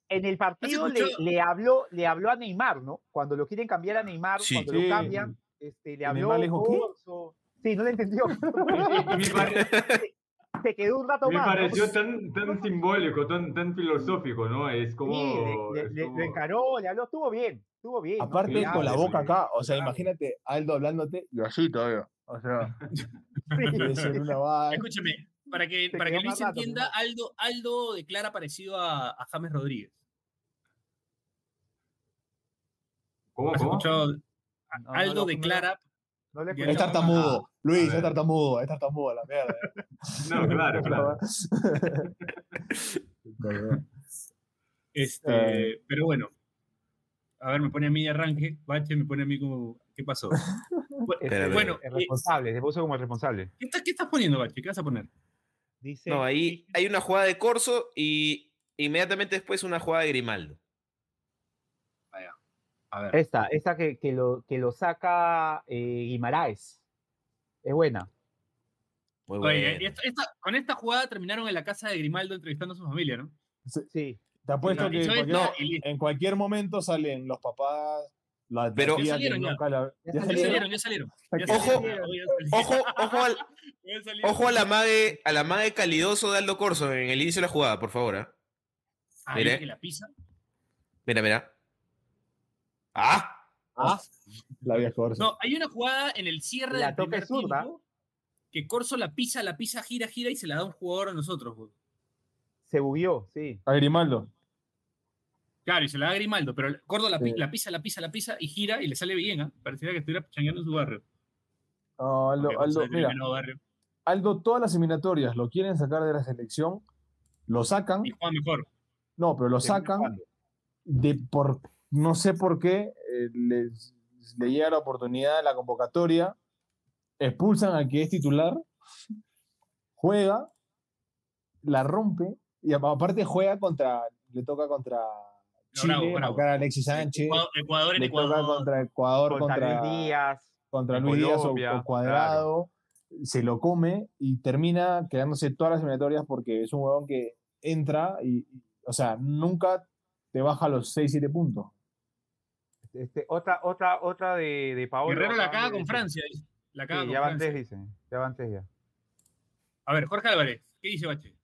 En el partido le, le, habló, le habló a Neymar, ¿no? Cuando lo quieren cambiar a Neymar, cuando lo cambian, este, le ¿Y habló. Le dijo. Sí, no le entendió. Me, Se quedó un rato me más. ¿no? pareció tan, tan simbólico, tan, tan filosófico, ¿no? Es como. Sí, le, es le- como- le encaró, le habló, estuvo bien, estuvo bien. Aparte, con la boca acá. O sea, imagínate Aldo hablándote y así todavía. O sea, Sí. Escúchame, para que, Se para que Luis rato, entienda, ¿no? Aldo, Aldo declara parecido a, a James Rodríguez. ¿Cómo? ¿Has ¿Cómo? escuchado? No, no Aldo no declara. no le Es tartamudo. Luis, es tartamudo. Es tartamudo, la mierda. No, claro, claro. Este, Eh. Pero bueno. A ver, me pone a mí de arranque. Bache me pone a mí como. ¿Qué pasó? Bu- bueno, el eh, responsable, se puso como el responsable. ¿qué, estás, ¿qué estás poniendo, Bache? ¿Qué vas a poner? Dice, No, ahí hay una jugada de Corso y inmediatamente después una jugada de Grimaldo. A ver. esta, esta que, que lo, que lo saca eh, Guimaraes. Es buena. Muy Oye, bueno. esta- esta- con esta jugada terminaron en la casa de Grimaldo entrevistando a su familia, ¿no? Sí. Te apuesto que en cualquier, en momento salen los papás, La Pero- Ya salieron ya. nunca la- Ya Ya ya salieron. ya Ojo. Ojo, ojo al, ojo a la mague, a la calidoso de Aldo Corso en el inicio de la jugada, por favor. ¿ah? Ahí Mire. que la pisa. Mira, mira. ¡Ah! Ah, la vieja Corso. No, hay una jugada en el cierre La del primer tiempo que Corso la pisa, la pisa, gira, gira y se la da a un jugador a nosotros. güey. Se bugueó, sí. A Grimaldo. Claro, y se la da a Grimaldo, pero Cordo la, Sí. la pisa, la pisa, la pisa y gira y le sale bien. ¿ah? Pareciera que estuviera changueando en su barrio. No, Aldo, Aldo, mira, barrio. Aldo, todas las eliminatorias lo quieren sacar de la selección, lo sacan, Y juega mejor. no, pero lo sacan de por no sé por qué eh, les, le llega la oportunidad de la convocatoria, expulsan al que es titular, juega, la rompe y apa- aparte juega contra, le toca contra Chile, Bravo, bravo. acá Alexis Sánchez, Ecuador, le toca Ecuador. contra Ecuador, Contra contra, Luis Díaz. contra Luis Díaz o- Cuadrado, se lo come y termina quedándose todas las eliminatorias porque es un huevón que entra y, y, o sea, nunca te baja los 6, 7 puntos. Este, otra, otra, otra de, de Paolo. Guerrero la caga con. Francia. dice. La caga Sí, con ya van tres, dicen. Ya van tres ya. A ver, Jorge Álvarez, ¿qué dice Bache?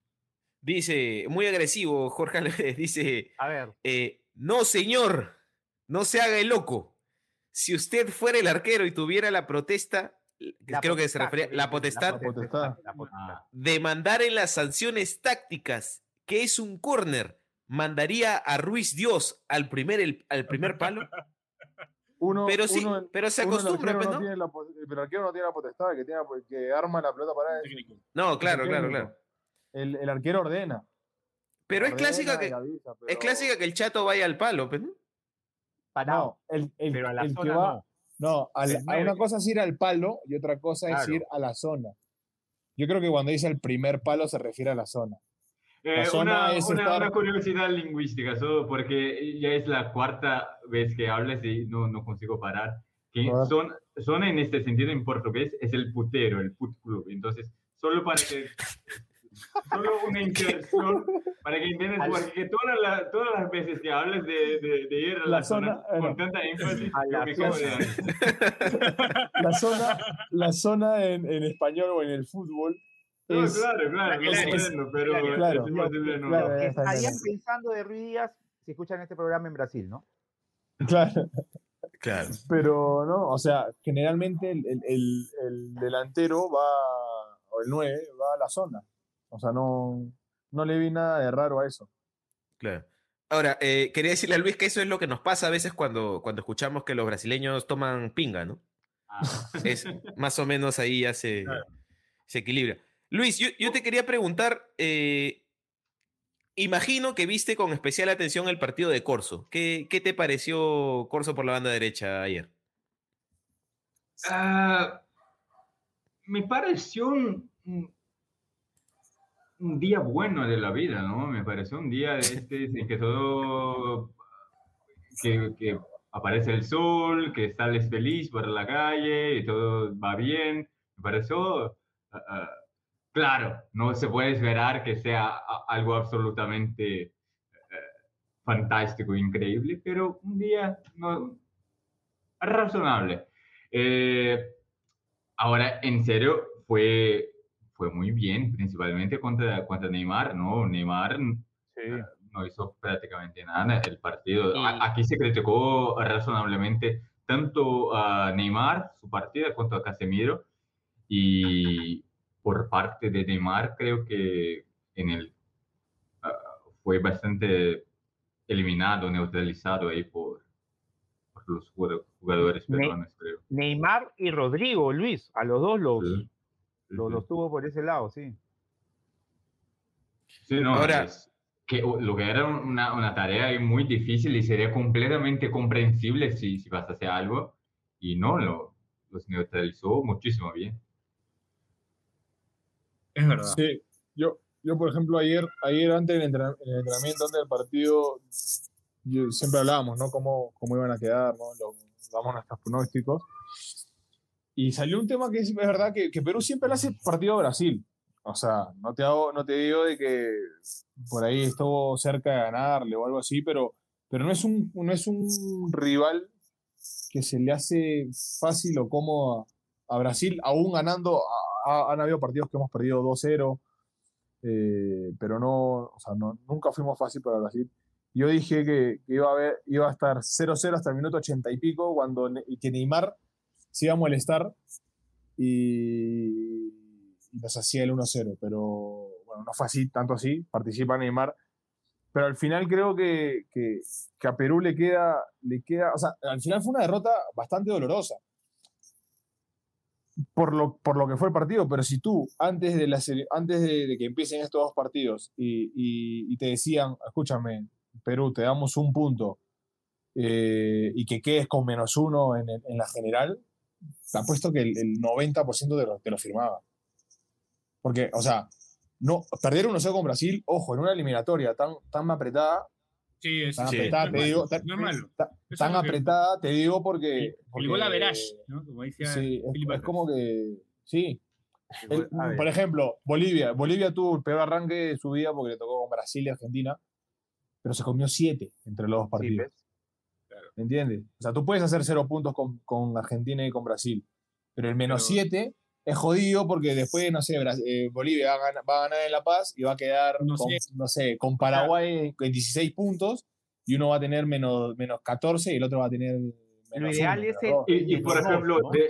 Dice, muy agresivo, Jorge Álvarez, dice, A ver, eh, no señor, no se haga el loco. Si usted fuera el arquero y tuviera la protesta, la creo que se refería, la potestad, Potestad. la potestad. de mandar en las sanciones tácticas, que es un córner, mandaría a Ruiz Dios al primer, el- al primer palo. Uno, Pero sí, uno- pero se uno, acostumbra, arquero pues, no pero el arquero no tiene la potestad, que, tiene, el que arma la pelota para él. No, claro, el claro, claro. El, el arquero ordena. Pero es clásica que, avisa, es pero- clásica que el chato vaya al palo, pues, ¿no? El, el- pero a la el zona que va, no. No, al- una cosa es ir al palo y otra cosa es ir a la zona. Yo creo que cuando dice el primer palo se refiere a la zona. Eh, una, es una- estar- una curiosidad lingüística, solo porque ya es la cuarta vez que hablas y no, no consigo parar. Que A ver. son, zona en este sentido en portugués es el putero, el put club. Entonces, solo para que. Solo una inserción para que entiendas, porque todas, las- todas las veces que hablas de, de, de ir a la, La zona, zona, bueno. con tanta énfasis, A la. La zona, la zona en, en español o en el fútbol No, es, claro, claro, lo es- entiendo, pero claro, no. claro, Que está bien, estarían pensando de Ruiz Díaz si escuchan este programa en Brasil, ¿no? claro, Claro. pero no, o sea, generalmente el, el- el- el delantero va, o el 9 va a la zona. O sea, no, no le vi nada de raro a eso. Claro. Ahora, eh, quería decirle a Luis que eso es lo que nos pasa a veces cuando, cuando escuchamos que los brasileños toman pinga, ¿no? Ah. Es más o menos ahí ya se, se equilibra. Luis, yo, yo te quería preguntar, eh, imagino que viste con especial atención el partido de Corso. ¿Qué, qué te pareció Corso por la banda derecha ayer? Ah, me pareció un, día bueno de la vida, ¿no? Me pareció un día de este en que todo, que, que aparece el sol, que sales feliz por la calle y todo va bien. Me pareció, ah, ah, claro, no se puede esperar que sea algo absolutamente eh, fantástico, increíble, pero un día no, razonable. Eh, ahora, en serio, fue, fue muy bien, principalmente contra, contra Neymar, ¿no? Neymar no hizo prácticamente nada el partido. Y- Aquí se criticó razonablemente tanto a Neymar, su partida, cuanto a Casemiro. Y por parte de Neymar, creo que en el, ah, fue bastante eliminado, neutralizado ahí por, por los jugado- jugadores Ne- peruanos, creo. Neymar y Rodrigo, Luis, a los dos los, Sí, los, sí. los tuvo por ese lado, sí. Sí, no, Ahora- es que lo que era una, una tarea ahí muy difícil y sería completamente comprensible si, si pasase algo, y no, lo, los neutralizó muchísimo bien. Es verdad. Sí, yo, yo por ejemplo, ayer, ayer antes del entrena- en el entrenamiento, antes del partido, yo- siempre hablábamos, ¿no? Cómo, cómo iban a quedar, ¿no? Lo- damos nuestros pronósticos. Y salió un tema que es, es verdad que, que Perú siempre le hace partido a Brasil. O sea, no te, hago, no te digo de que por ahí estuvo cerca de ganarle o algo así, pero, pero no, es un, no es un rival que se le hace fácil o cómodo a, a Brasil, aún ganando. a- han habido partidos que hemos perdido 2-0, eh, pero no, o sea, no, nunca fuimos fácil para Brasil. Yo dije que, iba, a haber, iba a estar 0-0 hasta el minuto 80 y pico, cuando y que Neymar se iba a molestar y, y nos hacía el 1-0, pero bueno, no fue así, tanto así, participa Neymar. Pero al final creo que, que, que a Perú le queda, le queda, o sea, al final fue una derrota bastante dolorosa por lo, por lo que fue el partido, pero si tú, antes de, la, antes de, de que empiecen estos dos partidos y, te decían, escúchame, Perú, te damos un punto eh, y que quedes con menos uno en, la general, te apuesto que el, el 90% te lo, te lo firmaba. Porque, o sea, no, perder 1-0 con Brasil, ojo, en una eliminatoria tan, tan apretada, Sí, es, tan Sí. apretada, no te es digo, malo, tan, no es malo. ta- Eso tan es lo que- apretada, te digo porque... Porque- el gol a Verage, ¿no? Como decía Sí, es, es como que. Sí. El- por ejemplo, Bolivia. Bolivia tuvo el peor arranque de su vida porque le tocó con Brasil y Argentina, pero se comió siete entre los dos Sí, partidos. ¿ves? ¿Me entiendes? O sea, tú puedes hacer cero puntos con, con Argentina y con Brasil, pero el menos Pero- siete es jodido porque después, no sé, eh, Bolivia va a, ganar, va a ganar en La Paz y va a quedar, No con, sé. no sé, con Paraguay con 16 puntos y uno va a tener menos, menos 14 y el otro va a tener menos Lo ideal uno, es el-. Y, y, por ejemplo, ¿no? de,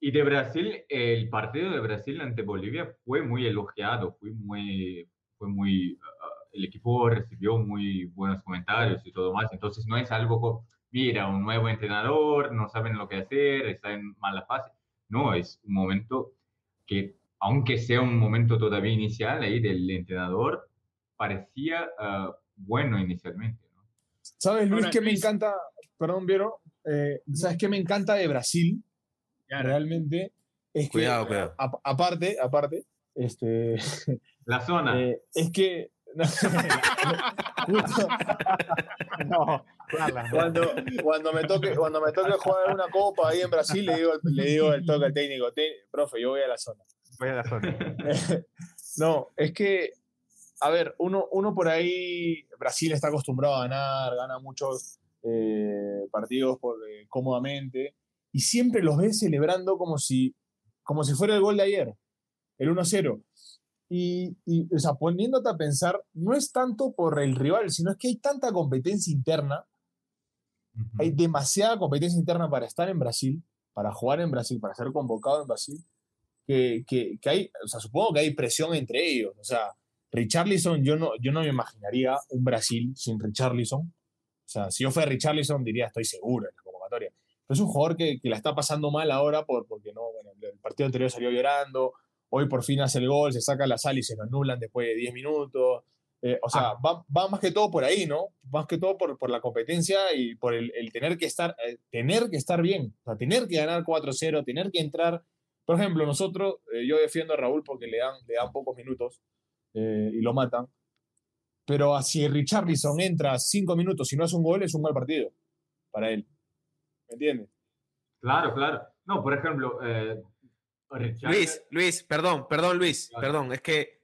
y de Brasil, el partido de Brasil ante Bolivia fue muy elogiado, fue muy, fue muy, ah, el equipo recibió muy buenos comentarios y todo más, entonces no es algo como, mira, un nuevo entrenador, no saben lo que hacer, está en mala fase, no, es un momento que, aunque sea un momento todavía inicial ahí del entrenador, parecía ah, bueno inicialmente, ¿no? ¿Sabes, Luis, qué me encanta? Perdón, Viero. eh, ¿Sabes qué me encanta de Brasil? Ya, Realmente. Es que, Cuidado, cuidado. a- aparte, aparte, este, La zona. eh, es que. justo No, cuando, cuando, me toque, cuando me toque jugar una copa ahí en Brasil, le digo, le digo el toque al técnico, "Te- profe, yo voy a la zona. Voy a la zona. no, es que, a ver, uno, uno por ahí, Brasil está acostumbrado a ganar, gana muchos eh, partidos por, eh, cómodamente, y siempre los ves celebrando como si, como si fuera el gol de ayer, el 1-0. Y, y, o sea, poniéndote a pensar, no es tanto por el rival, sino es que hay tanta competencia interna, hay demasiada competencia interna para estar en Brasil, para jugar en Brasil, para ser convocado en Brasil, que, que, que hay, o sea, supongo que hay presión entre ellos. O sea, Richarlison, yo no, yo no me imaginaría un Brasil sin Richarlison. O sea, si yo fuera Richarlison, diría, estoy seguro en la convocatoria. Pero es un jugador que, que la está pasando mal ahora por, porque no, bueno, el partido anterior salió llorando, hoy por fin hace el gol, se saca la sal y se lo anulan después de 10 minutos. Eh, o sea, va, va más que todo por ahí, ¿no? Más que todo por, por la competencia y por el, el tener, que estar, eh, tener que estar bien. O sea, tener que ganar 4-0, tener que entrar. Por ejemplo, nosotros, eh, yo defiendo a Raúl porque le dan, le dan pocos minutos eh, y lo matan. Pero si Richarlison entra 5 minutos y no hace un gol, es un mal partido para él. ¿Me entiendes? Claro, claro. No, por ejemplo, eh, Richarlison- Luis, Luis, perdón, perdón, Luis, Claro. perdón, es que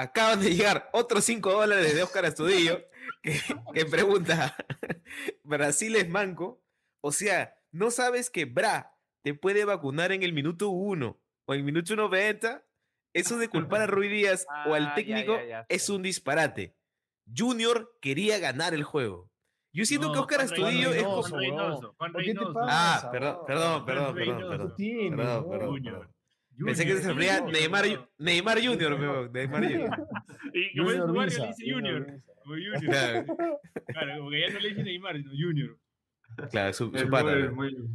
acaban de llegar otros 5 dólares de Oscar Astudillo que, que pregunta, ¿Brasil es manco? O sea, ¿no sabes que Bra te puede vacunar en el minuto 1 o en el minuto 90? Eso de culpar a Rui Díaz o Ah, al ya, técnico ya, ya, es sí. un disparate. Junior quería ganar el juego. Yo siento que Oscar Astudillo es como... Juan Reynoso, Juan ¿Por qué te Reynoso. Ah, perdón, perdón, perdón, perdón, perdón. Perdón, perdón. Pensé que se refería a Neymar, no. Neymar Junior, Neymar Junior. Y como es Visa, le dice Junior. Visa. Como Junior. Claro, Claro, como que ya no le dice Neymar, sino Junior. claro, su, pata. muy- ¿no? muy-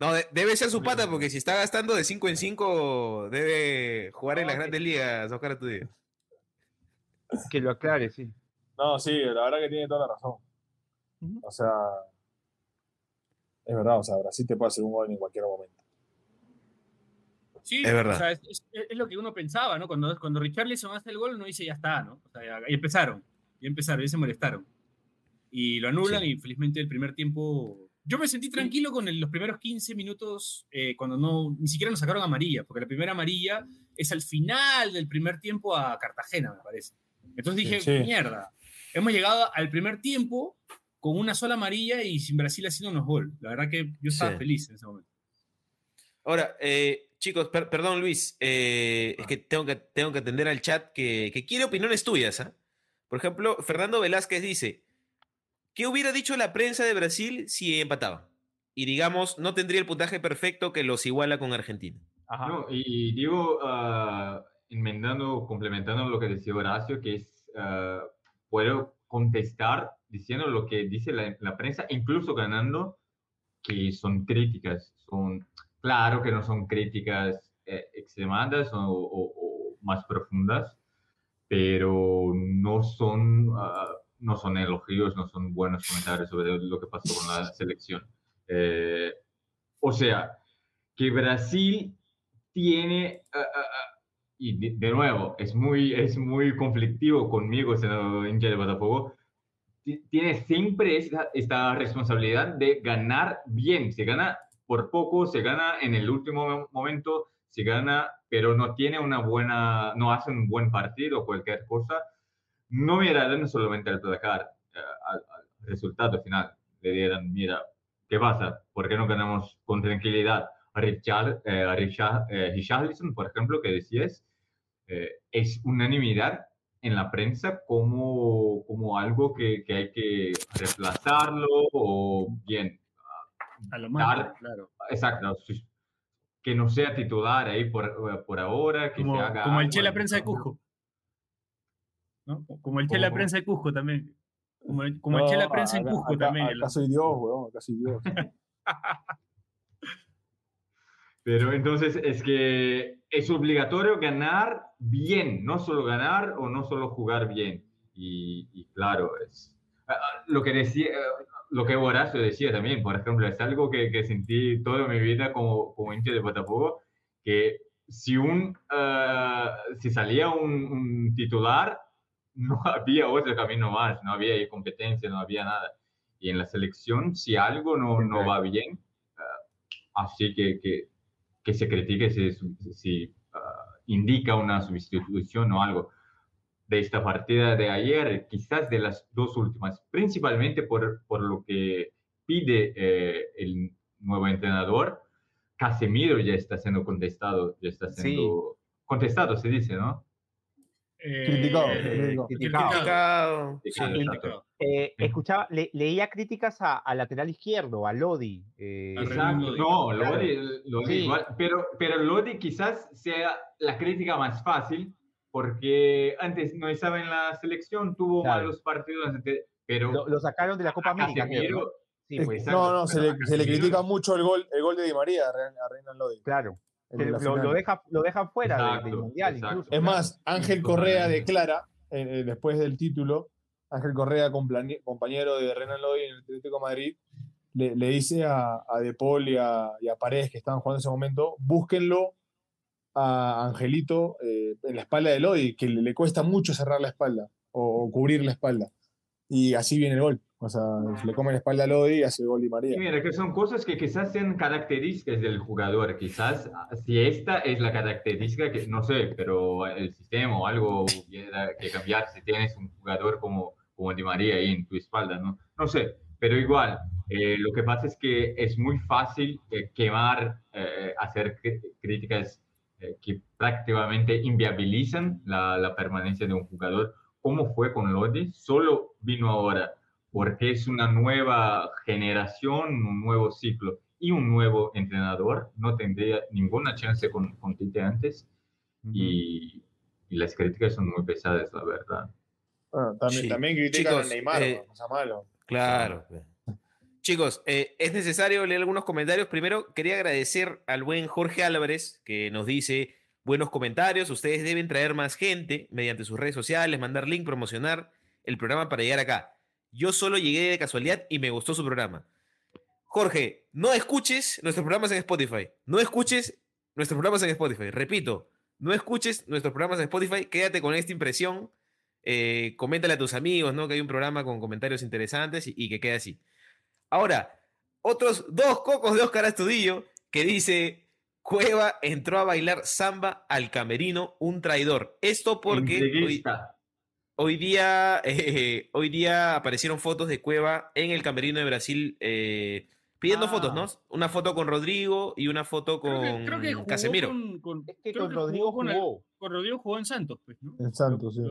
No, de- debe ser su Muy pata porque si está gastando de 5 en 5, debe jugar en las grandes ligas, Oscar Astudillo. Que lo aclare, sí. No, sí, la verdad que tiene toda la razón. O sea, es verdad, o sea, Brasil te puede hacer un gol en cualquier momento. Sí, Es verdad. O sea, es, es- es lo que uno pensaba, ¿no? Cuando, cuando Richarlison hace el gol, uno dice, ya está, ¿no? O sea, ya, ya empezaron, ya empezaron, ya se molestaron. Y lo anulan y felizmente el primer tiempo... Yo me sentí tranquilo con el- los primeros 15 minutos eh, cuando no, ni siquiera nos sacaron amarilla, porque la primera amarilla es al final del primer tiempo a Cartagena, me parece. Entonces dije, Sí. mierda, hemos llegado al primer tiempo con una sola amarilla y sin Brasil haciendo unos gol. La verdad que yo estaba Sí. feliz en ese momento. Ahora, eh, chicos, per- perdón Luis, eh, es que tengo, que tengo que atender al chat que, que quiere opiniones tuyas. ¿ah? Por ejemplo, Fernando Velázquez dice, ¿qué hubiera dicho la prensa de Brasil si empataba? Y digamos, no tendría el puntaje perfecto que los iguala con Argentina. Ajá. No, y digo, ah, enmendando, complementando lo que decía Horacio, que es, ah, puedo contestar diciendo lo que dice la, la prensa, incluso ganando, que son críticas, son, claro que no son críticas eh, o, más profundas, pero no son, ah, no son elogios, no son buenos comentarios sobre lo que pasó con la selección. Eh, o sea, que Brasil tiene, ah, ah, y de, nuevo, es muy, es muy conflictivo conmigo siendo hincha de Botafogo, ti- tiene siempre esta, esta responsabilidad de ganar bien. Se gana por poco, se gana en el último mo- momento, se gana, pero no tiene una buena, no hace un buen partido o cualquier cosa. No mirarán solamente al placar, eh, al, resultado final. Le dirán, mira, ¿qué pasa? ¿Por qué no ganamos con tranquilidad? Richard, eh, Richard, eh, Richarlison, por ejemplo, que decías, eh, es unanimidad en la prensa como, como algo que hay que reemplazarlo o bien, A lo Dar- más, claro. exacto, que no sea titular ahí por, por ahora, que Como, se haga como el Che la en prensa de. Cusco. ¿no? Como el Che la prensa de Cusco también. Como el, como el Che la No, prensa en Cusco acá- también. Acá soy Dios, weón, acá soy Dios. Pero entonces es que es obligatorio ganar bien, no solo ganar o no solo jugar bien. Y, y claro, es ah, lo que decía, eh, lo que Horacio decía también, por ejemplo, es algo que, que sentí toda mi vida como, como hincha de Botafogo, que si, un, ah, si salía un, un titular, no había otro camino más, no había competencia, no había nada. Y en la selección, si algo no, no va bien, ah, así que, que, que se critique si, si ah, indica una sustitución o algo de esta partida de ayer, quizás de las dos últimas, principalmente por, por lo que pide eh, el nuevo entrenador. Casemiro ya está siendo contestado, ya está siendo contestado, se dice, ¿no? Eh, Criticado, eh, criticado. Criticado, sí. Criticado. Eh, escuchaba, le- leía críticas a, al lateral izquierdo, a Lodi. eh, Exacto, no. Lodi, Lodi Sí. igual, pero, pero Lodi quizás sea la crítica más fácil, porque antes no estaba en la selección, tuvo Claro. malos partidos, pero lo, lo sacaron de la Copa América. creo, ¿no? Casemiro, Sí, Es- pues, no, no, se le, a se le Casemiro- critica mucho el gol, el gol de Di María a Ren- a Renan Lodi. claro. Lo, deja, lo dejan fuera Exacto, del Mundial exacto. incluso. Es claro. más, Ángel Correa declara, eh, eh, después del título, Ángel Correa, compañero de Renan Lodi en el Atlético de Madrid, le, le dice a, a De Paul y a, y a Paredes, que estaban jugando en ese momento, búsquenlo a Angelito eh, en la espalda de Lodi, que le, le cuesta mucho cerrar la espalda o, o cubrir la espalda. Y así viene el gol. O sea, le come la espalda a Lodi y hace el gol Di María. Mira, que son cosas que quizás sean características del jugador. Quizás ah, si esta es la característica que, no sé, pero el sistema o algo que cambiar si tienes un jugador como, como Di María ahí en tu espalda, ¿no? No sé, pero igual, eh, lo que pasa es que es muy fácil eh, quemar, eh, hacer cri- críticas eh, que prácticamente inviabilizan la, la permanencia de un jugador. ¿Cómo fue con Lodi? Solo vino ahora porque es una nueva generación, un nuevo ciclo y un nuevo entrenador. No tendría ninguna chance con, con Tite antes y, y las críticas son muy pesadas, la verdad. Bueno, también, Sí. también critican Chicos, a Neymar, eh, no sea malo. Claro. Chicos, eh, es necesario leer algunos comentarios. Primero, quería agradecer al buen Jorge Álvarez, que nos dice buenos comentarios. Ustedes deben traer más gente mediante sus redes sociales, mandar link, promocionar el programa para llegar acá. Yo solo llegué de casualidad y me gustó su programa. Jorge, no escuches nuestros programas en Spotify. No escuches nuestros programas en Spotify. Repito, no escuches nuestros programas en Spotify. Quédate con esta impresión. Eh, coméntale a tus amigos, ¿no? Que hay un programa con comentarios interesantes y, y que quede así. Ahora, otros dos cocos de Oscar Astudillo que dice Cueva entró a bailar samba al camerino, un traidor. Esto porque hoy- día, eh, hoy día aparecieron fotos de Cueva en el camerino de Brasil eh, pidiendo Ah. fotos, ¿no? Una foto con Rodrigo y una foto con Creo que, creo que jugó Casemiro. Con, con- Es que con que Rodrigo con el- jugó. con Rodrigo jugó en Santos, pues, ¿no? En Santos, sí.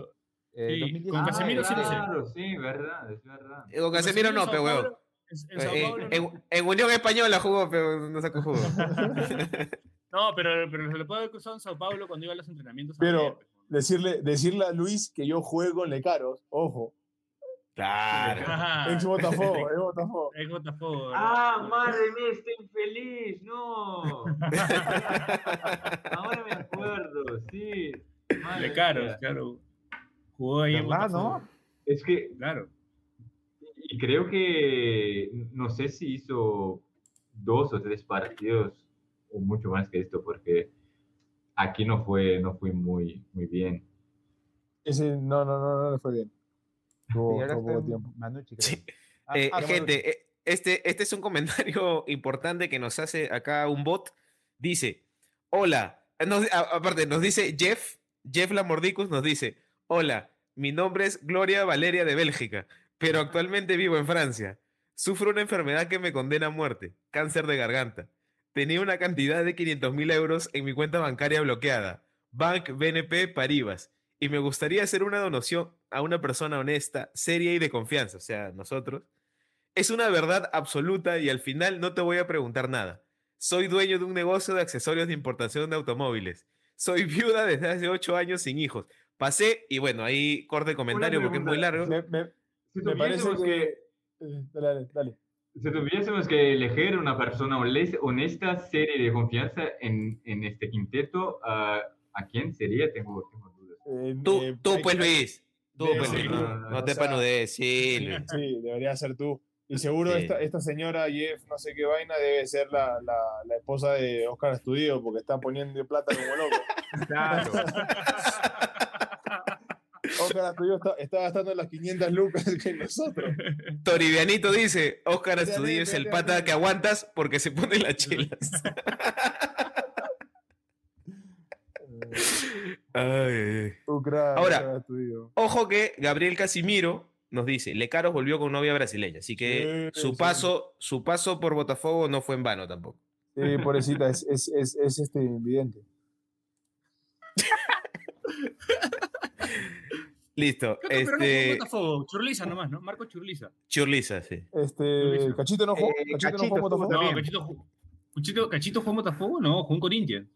Eh, Sí, 2019. con Casemiro sí lo sé. Claro, sí, verdad, es verdad. Con Casemiro no, pero En, en Sao En, Paulo en- no. en Unión Española jugó, pero no sacó jugo. No, pero, pero se lo puede haber cruzado en Sao Paulo cuando iba a los entrenamientos. Pero-. Decirle, decirle a Luis que yo jugué con Lecaros, ojo. claro. Ajá. Ex Botafogo, ex Botafogo. Es Botafogo. ¿verdad? Ah, madre mía, estoy infeliz, no. Ahora me acuerdo, sí. Madre De caros, mía. claro. Jugó ahí en ¿Verdad, Botafogo. no? Es que, Claro. Y creo que, no sé si hizo dos o tres partidos o mucho más que esto, porque aquí no fue, no fue muy, muy bien. Ese no, no, no, no le fue bien. Sí, Tuvo, poco tiempo. Manucci. Sí. Ah, Eh, ah, gente, eh, este, este es un comentario importante que nos hace acá un bot. Dice, hola, eh, nos- a- aparte nos dice Jeff, Jeff Lamordicus nos dice, hola, mi nombre es Gloria Valeria de Bélgica, pero actualmente vivo en Francia. Sufro una enfermedad que me condena a muerte, cáncer de garganta. Tenía una cantidad de 500 mil euros en mi cuenta bancaria bloqueada, Bank BNP Paribas, y me gustaría hacer una donación a una persona honesta, seria y de confianza, o sea, nosotros. Es una verdad absoluta y al final no te voy a preguntar nada. Soy dueño de un negocio de accesorios de importación de automóviles. Soy viuda desde hace ocho años sin hijos. Pasé y bueno, ahí corte comentario porque es muy largo. Me, me- Si me parece tuviésemos que. que, eh, Dale, dale, dale. si tuviésemos que elegir una persona hones- honesta, seria y de confianza en, en este quinteto, ah, ¿a quién sería? Tengo, tengo dudas. Eh, Tú, eh, tú pues Luis. Tú pues tú. No, no O te sea, panudes, sí, Luis. Sí, debería ser tú. Y seguro Sí. esta, esta señora Jeff, no sé qué vaina, debe ser la, la, la esposa de Oscar Estudio, porque está poniendo plata como loco. Claro. Oscar Estudio está, está gastando las 500 lucas que nosotros. Toribianito dice, Oscar Astudillo es el pata que aguantas porque se pone las chelas. Ay, Ahora. Ojo que Gabriel Casimiro nos dice, Lecaros volvió con novia brasileña, así que Sí, su sí. paso, su paso por Botafogo no fue en vano tampoco. Sí, pobrecita, es, es, es, es este invidente. Listo, Creo que pero no este Botafogo. Churliza nomás, ¿no? Marco Churliza. Churliza, sí. Este, Chorizo. Cachito no jugó, Eh, Cachito no Cachito jugó en Botafogo. No. Cachito, jugó- Cachito, Cachito jugó en Botafogo, no, jugó en Corinthians.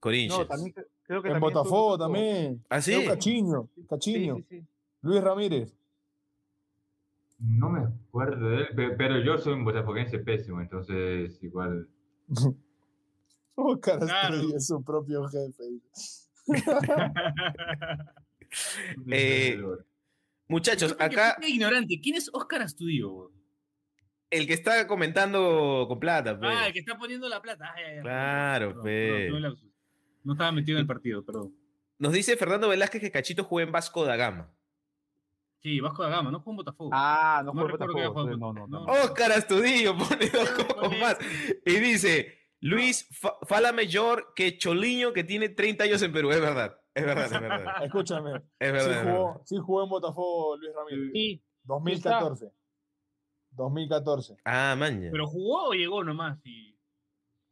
Corinthians. No, también cre- creo que En también Botafogo también. ¿Ah, sí? Creo Cachiño, Sí, Cachiño. sí, sí. Luis Ramírez. No me acuerdo de él, pe- pero yo soy un botafoguense pésimo, entonces igual. Oscar Claro. Estudio es su propio jefe. Eh, Muchachos, acá ignorante. ¿Quién es Oscar Astudillo? el que está comentando con plata, pues. Ah, el que está poniendo la plata. Ah, Claro, perdón, pe. lapsus. No estaba metido en el partido, perdón. Nos dice Fernando Velázquez que Cachito juega en Vasco da Gama. Sí, Vasco da Gama, no jugó en Botafogo. Ah, no, No haya Botafogo. sí, No, en no, no. Botafogo. Oscar Astudillo pone dos cojos Pone- más. Y dice, Luis, fa- fala mejor que Choliño que tiene 30 años en Perú. Es verdad, es verdad, es verdad. Escúchame. Es Sí verdad, sí jugó en Botafogo Luis Ramírez. Sí, 2014. 2014. Ah, maña. Pero jugó o llegó nomás. Y...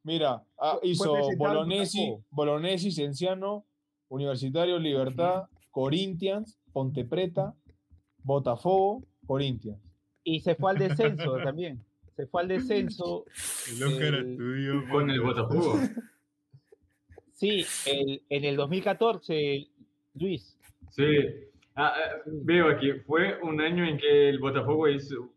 Mira, ah, hizo Botafogo. Bolognesi, Cienciano, Universitario Libertad, Corinthians, Ponte Preta, Botafogo, Corinthians. y se fue al descenso también. Se fue al descenso. el- Con el Botafogo. sí, el- en el 2014, Luis. Sí. Ah, ah, veo aquí, fue un año en que el Botafogo hizo-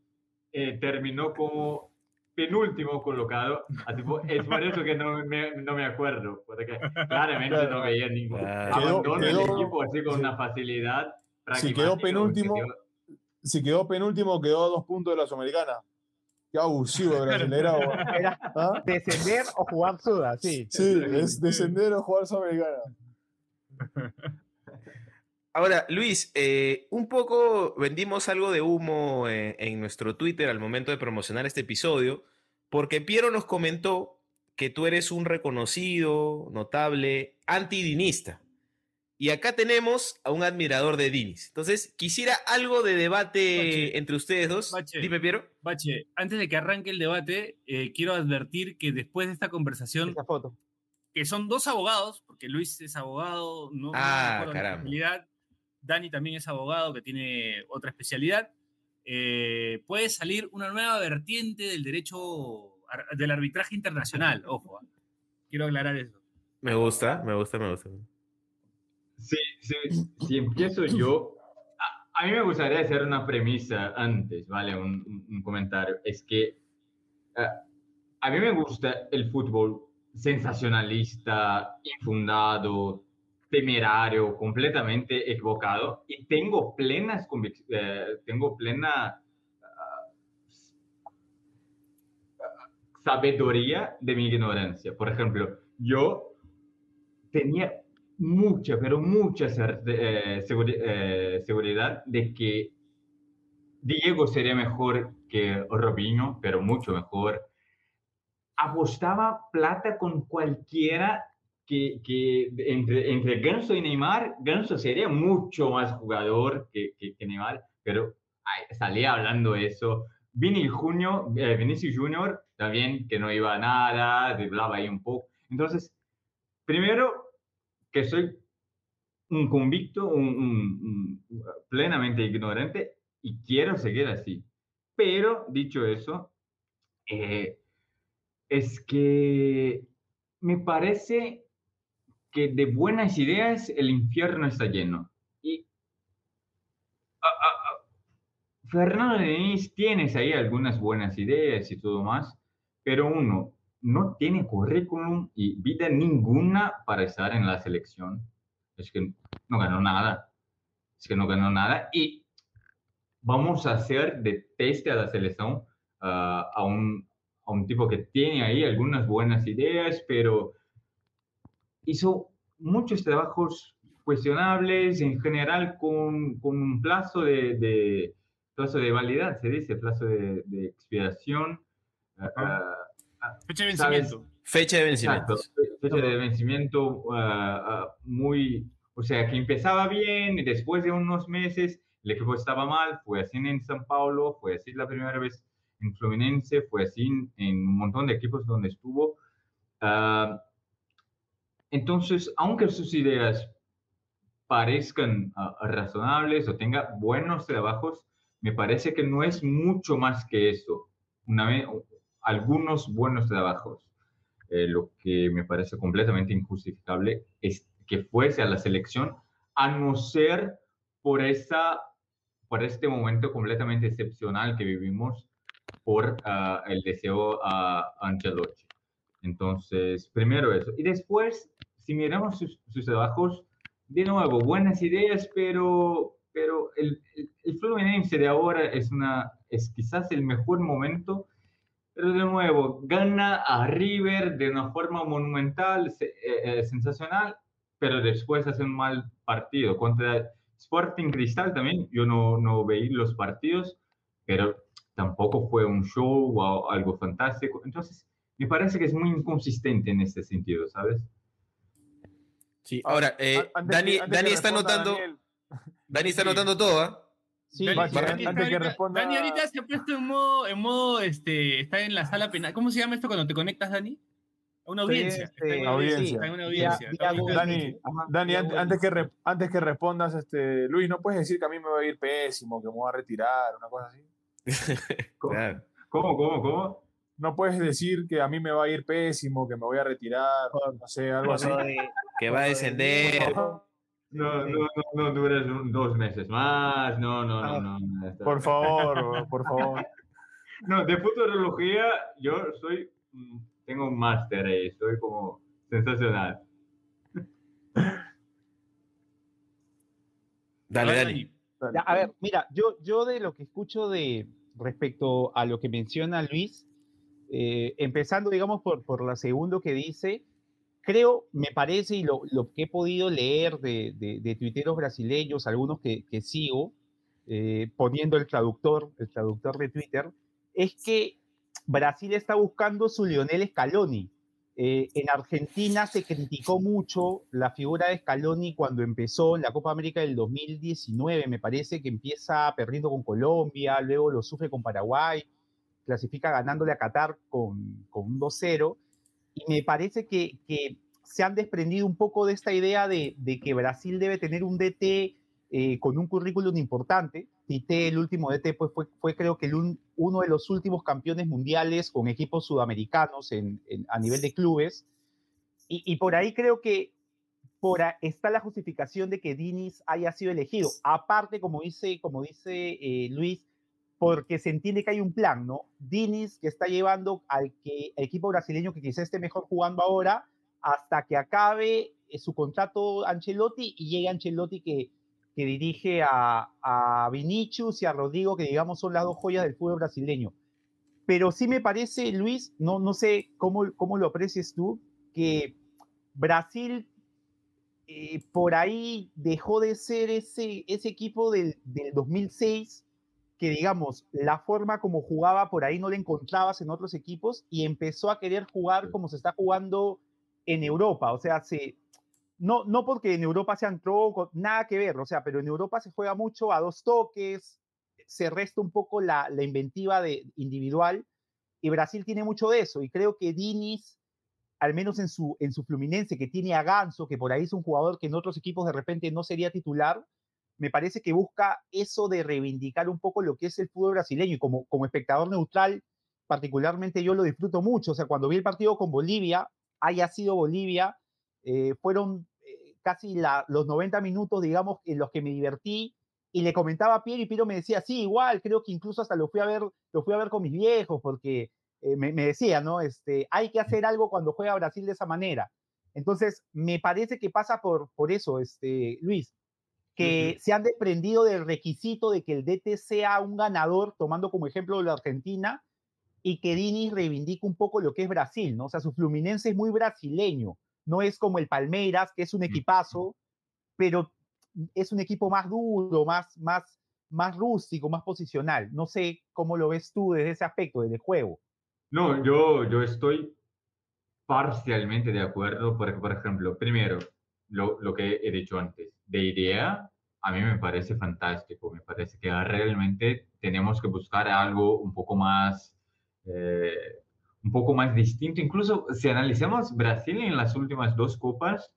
eh, terminó como penúltimo colocado. Así fue- es por eso que no me, no me acuerdo, porque claramente no veía ningún Claro. abandono Quedó- del quedó- equipo así con sí. una facilidad. Si quedó penúltimo, quedó- Si quedó penúltimo, quedó a dos puntos de la Sudamericana. Qué abusivo de Brasileirao. Era ¿Ah? descender o jugar suda, sí. Sí, es descender o jugar Sudamericana. Ahora, Luis, eh, un poco vendimos algo de humo eh, en nuestro Twitter al momento de promocionar este episodio, porque Piero nos comentó que tú eres un reconocido, notable, antidinista. Y acá tenemos a un admirador de Dinis. Entonces, quisiera algo de debate Bache, entre ustedes dos. Bache. Dime, Piero. Bache, antes de que arranque el debate, eh, quiero advertir que después de esta conversación, foto. que son dos abogados, porque Luis es abogado, no, no Ah, caramba. especialidad, Dani también es abogado que tiene otra especialidad, eh, puede salir una nueva vertiente del derecho, del arbitraje internacional, ojo, ah. quiero aclarar eso. Me gusta, me gusta, me gusta. Sí, sí, si empiezo yo, a, a mí me gustaría hacer una premisa antes, ¿vale? Un, un- comentario. Es que ah, a mí me gusta el fútbol sensacionalista, infundado, temerario, completamente equivocado y tengo plenas eh, tengo plena ah, sabiduría de mi ignorancia. Por ejemplo, yo tenía mucha, pero mucha eh, eh, seguridad de que Diego sería mejor que Robinho, pero mucho mejor. Apostaba plata con cualquiera que, que entre, entre Ganso y Neymar, Ganso sería mucho más jugador que, que, Neymar, pero salía hablando eso. Vini Junior, eh, Vinicius Junior también, que no iba a nada, driblaba ahí un poco. Entonces, primero, que soy un convicto, un, plenamente ignorante y quiero seguir así. Pero, dicho eso, eh, es que me parece que de buenas ideas el infierno está lleno. Y Fernando Denis tienes ahí algunas buenas ideas y todo más, pero uno no tiene currículum y vida ninguna para estar en la selección. Es que no ganó nada. Es que no ganó nada. Y vamos a hacer de teste a la selección ah, a, un, a un tipo que tiene ahí algunas buenas ideas, pero hizo muchos trabajos cuestionables, en general con, con un plazo de, de- plazo de validad, se dice, plazo de, de expiración. ah, ah, Fecha de ¿Sabes? vencimiento. Fecha de Exacto, vencimiento. fe- fecha de vencimiento ah, ah, muy, o sea, que empezaba bien y después de unos meses el equipo estaba mal, fue así en San Paulo, fue así la primera vez en Fluminense, fue así en, en un montón de equipos donde estuvo. Ah, entonces, aunque sus ideas parezcan ah, razonables o tenga buenos trabajos, me parece que no es mucho más que eso. Una vez, algunos buenos trabajos. Eh, lo que me parece completamente injustificable es que fuese a la selección, a no ser por, esa, por este momento completamente excepcional que vivimos por ah, el deseo a Ancelotti. Entonces, primero eso. Y después, si miramos sus, sus trabajos, de nuevo, buenas ideas, pero, pero el, el, el Fluminense de ahora es, una, es quizás el mejor momento pero de nuevo, gana a River de una forma monumental, eh, eh, sensacional, pero después hace un mal partido. Contra Sporting Cristal también, yo no, no veí los partidos, pero tampoco fue un show o algo fantástico. Entonces, me parece que es muy inconsistente en este sentido, ¿sabes? Sí, ahora, eh, antes Dani, antes Dani está anotando, Daniel, Dani está anotando todo, ¿ah? Sí, Dani, Bache, Dani antes está que ahorita- responda- Dani ahorita se ha puesto en modo, en modo, este, está en la sala penal. ¿Cómo se llama esto cuando te conectas, Dani? A una audiencia. este, está en una audiencia. Está en una Vía- audiencia. Dani. Ajá, an- antes que, Meet. re- antes que respondas, este, Luis, ¿no puedes decir que a mí me va a ir pésimo, que me voy a retirar, una cosa así? ¿Cómo, Claro. cómo, cómo? cómo? No puedes decir que a mí me va a ir pésimo, que me voy a retirar, no sé, algo así. Que va a descender. No, no, no, no duras un- dos meses más, no, no, no, no. no, Por favor, por favor. No, de futurología yo soy, mm, tengo un máster ahí, soy como sensacional. Dale. Ya, a ver, mira, yo, yo de lo que escucho de respecto a lo que menciona Luis, eh, empezando, digamos, por, por lo segundo que dice, creo, me parece, y lo, que he podido leer de, de, tuiteros brasileños, algunos que, que sigo, eh, poniendo el traductor, el traductor de Twitter, es que Brasil está buscando su Lionel Scaloni. Eh, en Argentina se criticó mucho la figura de Scaloni cuando empezó en la Copa América del 2019, me parece que empieza perdiendo con Colombia, luego lo sufre con Paraguay, clasifica ganándole a Qatar con, con un 2-0, y me parece que, se han desprendido un poco de esta idea de, que Brasil debe tener un DT eh, con un currículum importante. Tite, el último DT, pues fue, creo que uno de los últimos campeones mundiales con equipos sudamericanos a nivel de clubes. Y, por ahí creo que está la justificación de que Diniz haya sido elegido. Aparte, como dice, como dice eh, Luis, porque se entiende que hay un plan, ¿no? Diniz que está llevando al que, el equipo brasileño que quizás esté mejor jugando ahora hasta que acabe eh, su contrato Ancelotti y llegue Ancelotti que que dirige a, a Vinicius y a Rodrigo, que digamos son las dos joyas del fútbol brasileño. Pero sí me parece, Luis, no, no sé cómo, cómo lo aprecias tú, que Brasil eh, por ahí dejó de ser ese, ese equipo del, del 2006, que digamos, la forma como jugaba por ahí no la encontrabas en otros equipos y empezó a querer jugar como se está jugando en Europa. O sea, se, no, no porque en Europa sean trocos, nada que ver, o sea, pero en Europa se juega mucho a dos toques, se resta un poco la, la inventiva de, individual, y Brasil tiene mucho de eso, y creo que Diniz, al menos en su, en su Fluminense, que tiene a Ganso, que por ahí es un jugador que en otros equipos de repente no sería titular, me parece que busca eso de reivindicar un poco lo que es el fútbol brasileño, y como, como espectador neutral, particularmente yo lo disfruto mucho, o sea, cuando vi el partido con Bolivia, haya sido Bolivia, eh, fueron eh, casi los 90 minutos, digamos, en los que me divertí y le comentaba a Piero y Piero me decía, sí, igual, creo que incluso hasta lo fui a ver, lo fui a ver con mis viejos porque eh, me, me, decía, ¿no? Este, hay que hacer algo cuando juega Brasil de esa manera. Entonces, me parece que pasa por, por eso, este, Luis, que uh -huh. se han desprendido del requisito de que el DT sea un ganador, tomando como ejemplo la Argentina, y que Dini reivindique un poco lo que es Brasil, ¿no? O sea, su Fluminense es muy brasileño no es como el Palmeiras, que es un equipazo, pero es un equipo más duro, más, más, más rústico, más posicional. No sé cómo lo ves tú desde ese aspecto, desde el juego. No, yo, yo estoy parcialmente de acuerdo, porque, por ejemplo, primero, lo, lo que he dicho antes, de idea, a mí me parece fantástico, me parece que realmente tenemos que buscar algo un poco más... Eh, un poco más distinto. Incluso si analizamos Brasil en las últimas dos copas,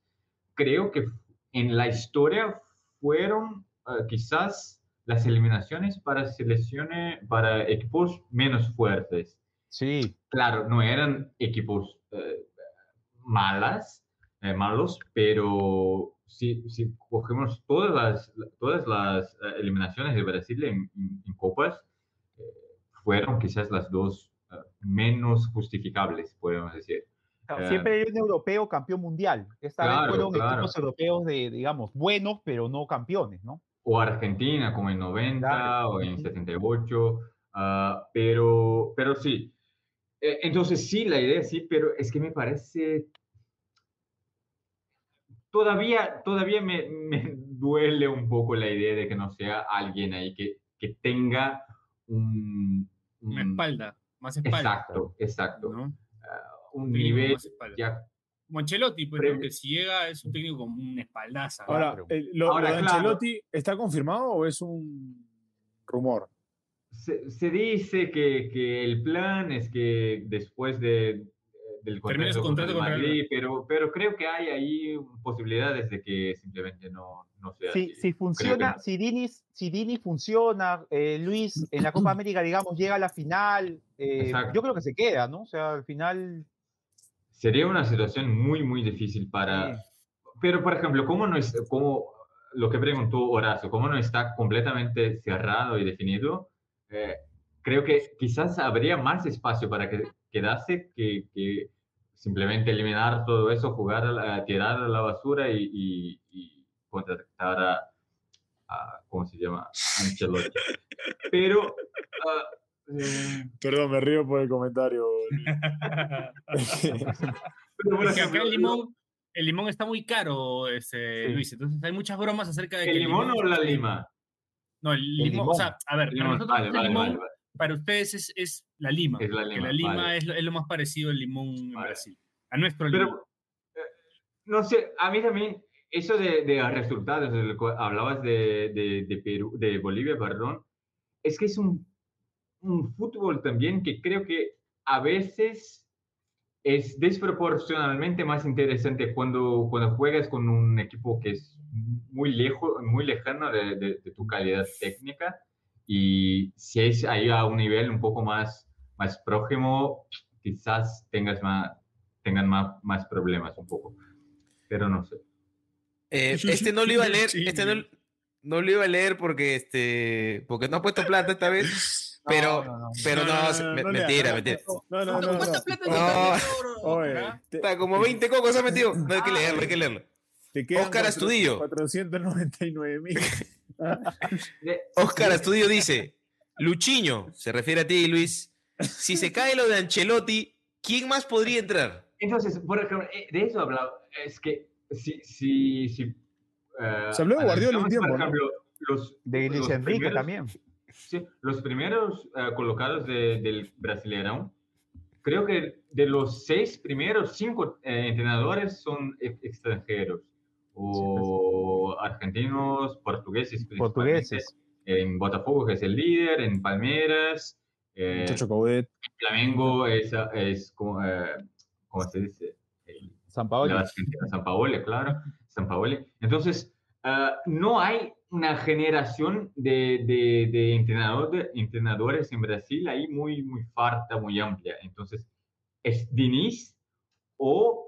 creo que en la historia fueron uh, quizás las eliminaciones para selecciones, para equipos menos fuertes. Sí. Claro, no eran equipos uh, malas, eh, malos, pero si, si, cogemos todas las, todas las uh, eliminaciones de Brasil en, en, en copas, eh, fueron quizás las dos menos justificables, podemos decir. Claro, siempre hay un europeo campeón mundial. Esta claro, vez fueron claro. equipos europeos de, digamos, buenos, pero no campeones, ¿no? O Argentina, como en 90 claro. o en 78. Uh, pero, pero sí. Eh, entonces, sí, la idea sí, pero es que me parece. Todavía, todavía me, me duele un poco la idea de que no sea alguien ahí que, que tenga un, un, una espalda más espalda. Exacto, exacto. ¿no? Uh, un nivel ya. Monchelotti, pues, que si llega es un técnico con una espaldaza. Ahora, eh, lo, Ahora, lo de claro. Ancelotti, ¿está confirmado o es un rumor? Se, se dice que, que, el plan es que después de, del contrato, contrato con Madrid, pero, pero creo que hay ahí posibilidades de que simplemente no, no sea si, si funciona, que... si, Dini, si Dini funciona, eh, Luis, en la Copa América, digamos, llega a la final, eh, yo creo que se queda, ¿no? O sea, al final... Sería una situación muy, muy difícil para... Sí. Pero, por ejemplo, ¿cómo no es, cómo, lo que preguntó Horacio, cómo no está completamente cerrado y definido? Eh, creo que quizás habría más espacio para que quedase que, que simplemente eliminar todo eso, jugar, a, tirar a la basura y, y, y contactar a, a, ¿cómo se llama? Ancelotti. Pero... Uh, eh... Perdón, me río por el comentario. Pero bueno, acá el limón, el limón está muy caro, este, sí. Luis. Entonces hay muchas bromas acerca de ¿El que limón, limón o la lima? No, el, el limón, limón, O sea, a ver, para nosotros vale, vale, limón, vale, para ustedes es, es, la lima. Es la lima. la lima es, lo, es, lo, más parecido al limón en Brasil. A nuestro. Pero, eh, no sé, a mí también, eso de, de resultados, de lo que hablabas de, de, de Perú, de Bolivia, perdón, es que es un, un fútbol también que creo que a veces es desproporcionalmente más interesante cuando, cuando juegas con un equipo que es muy lejos, muy lejano de, de- de tu calidad técnica y si es ahí a un nivel un poco más, más próximo, quizás tengas más, tengan más, más problemas un poco, pero no sé. Eh, este no lo iba a leer, este no, no lo iba a leer porque este porque no ha puesto plata esta vez, pero no, no. pero no, mentira, mentira. No, no, no. ¿Cuánta no. plata No. no. Oye, te, Está como 20 cocos ha metido. No hay que leerlo, hay que leerlo. te Oscar Astudillo. 499 mil. Oscar Estudio dice, Luchiño, se refiere a ti, Luis. Si se cae lo de Ancelotti, ¿quién más podría entrar? Entonces, por ejemplo, eh, de eso hablaba, es que si... si, si eh, Se habló de Guardiola un tiempo, Por ¿no? ejemplo, los, De Luis los Enrique primeros- también. Sí, los primeros eh, colocados de- del Brasileirão, creo que de los seis primeros, cinco eh, entrenadores son ex- extranjeros, o argentinos, portugueses. Portugueses. En Botafogo, que es el líder, en Palmeiras, eh, Chacho. Flamengo es, es como, eh, ¿cómo se dice? El- San Paolo. la San Paolo, claro, San Paolo. Entonces, ah, no hay una generación de, de, de entrenador- entrenadores en Brasil ahí muy, muy farta, muy amplia. Entonces, es Diniz o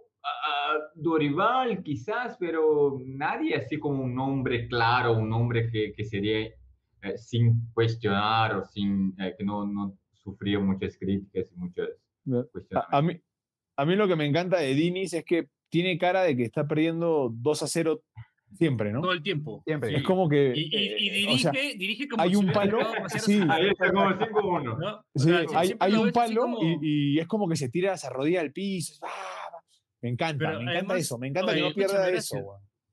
Dorival quizás, pero nadie así como un nombre claro, un nombre que, que sería eh, sin cuestionar o sin eh, que no, no sufría muchas críticas y muchas A, cuestiones. a mí, a mí lo que me encanta de Dinis es que tiene cara de que está perdiendo 2 a 0 siempre, ¿no? Todo el tiempo. Siempre. Sí. Es como que. Y, y- y eh, dirige, o sea, dirige como hay si un hubiera palo, sí. Ahí está como 5-1. ¿no? O sí, sea, hay, hay un palo como- y, y es como que se tira, se arrodilla al piso. ¡ah! Me encanta, Pero me encanta además, eso. Me encanta que oye, no pierda eso.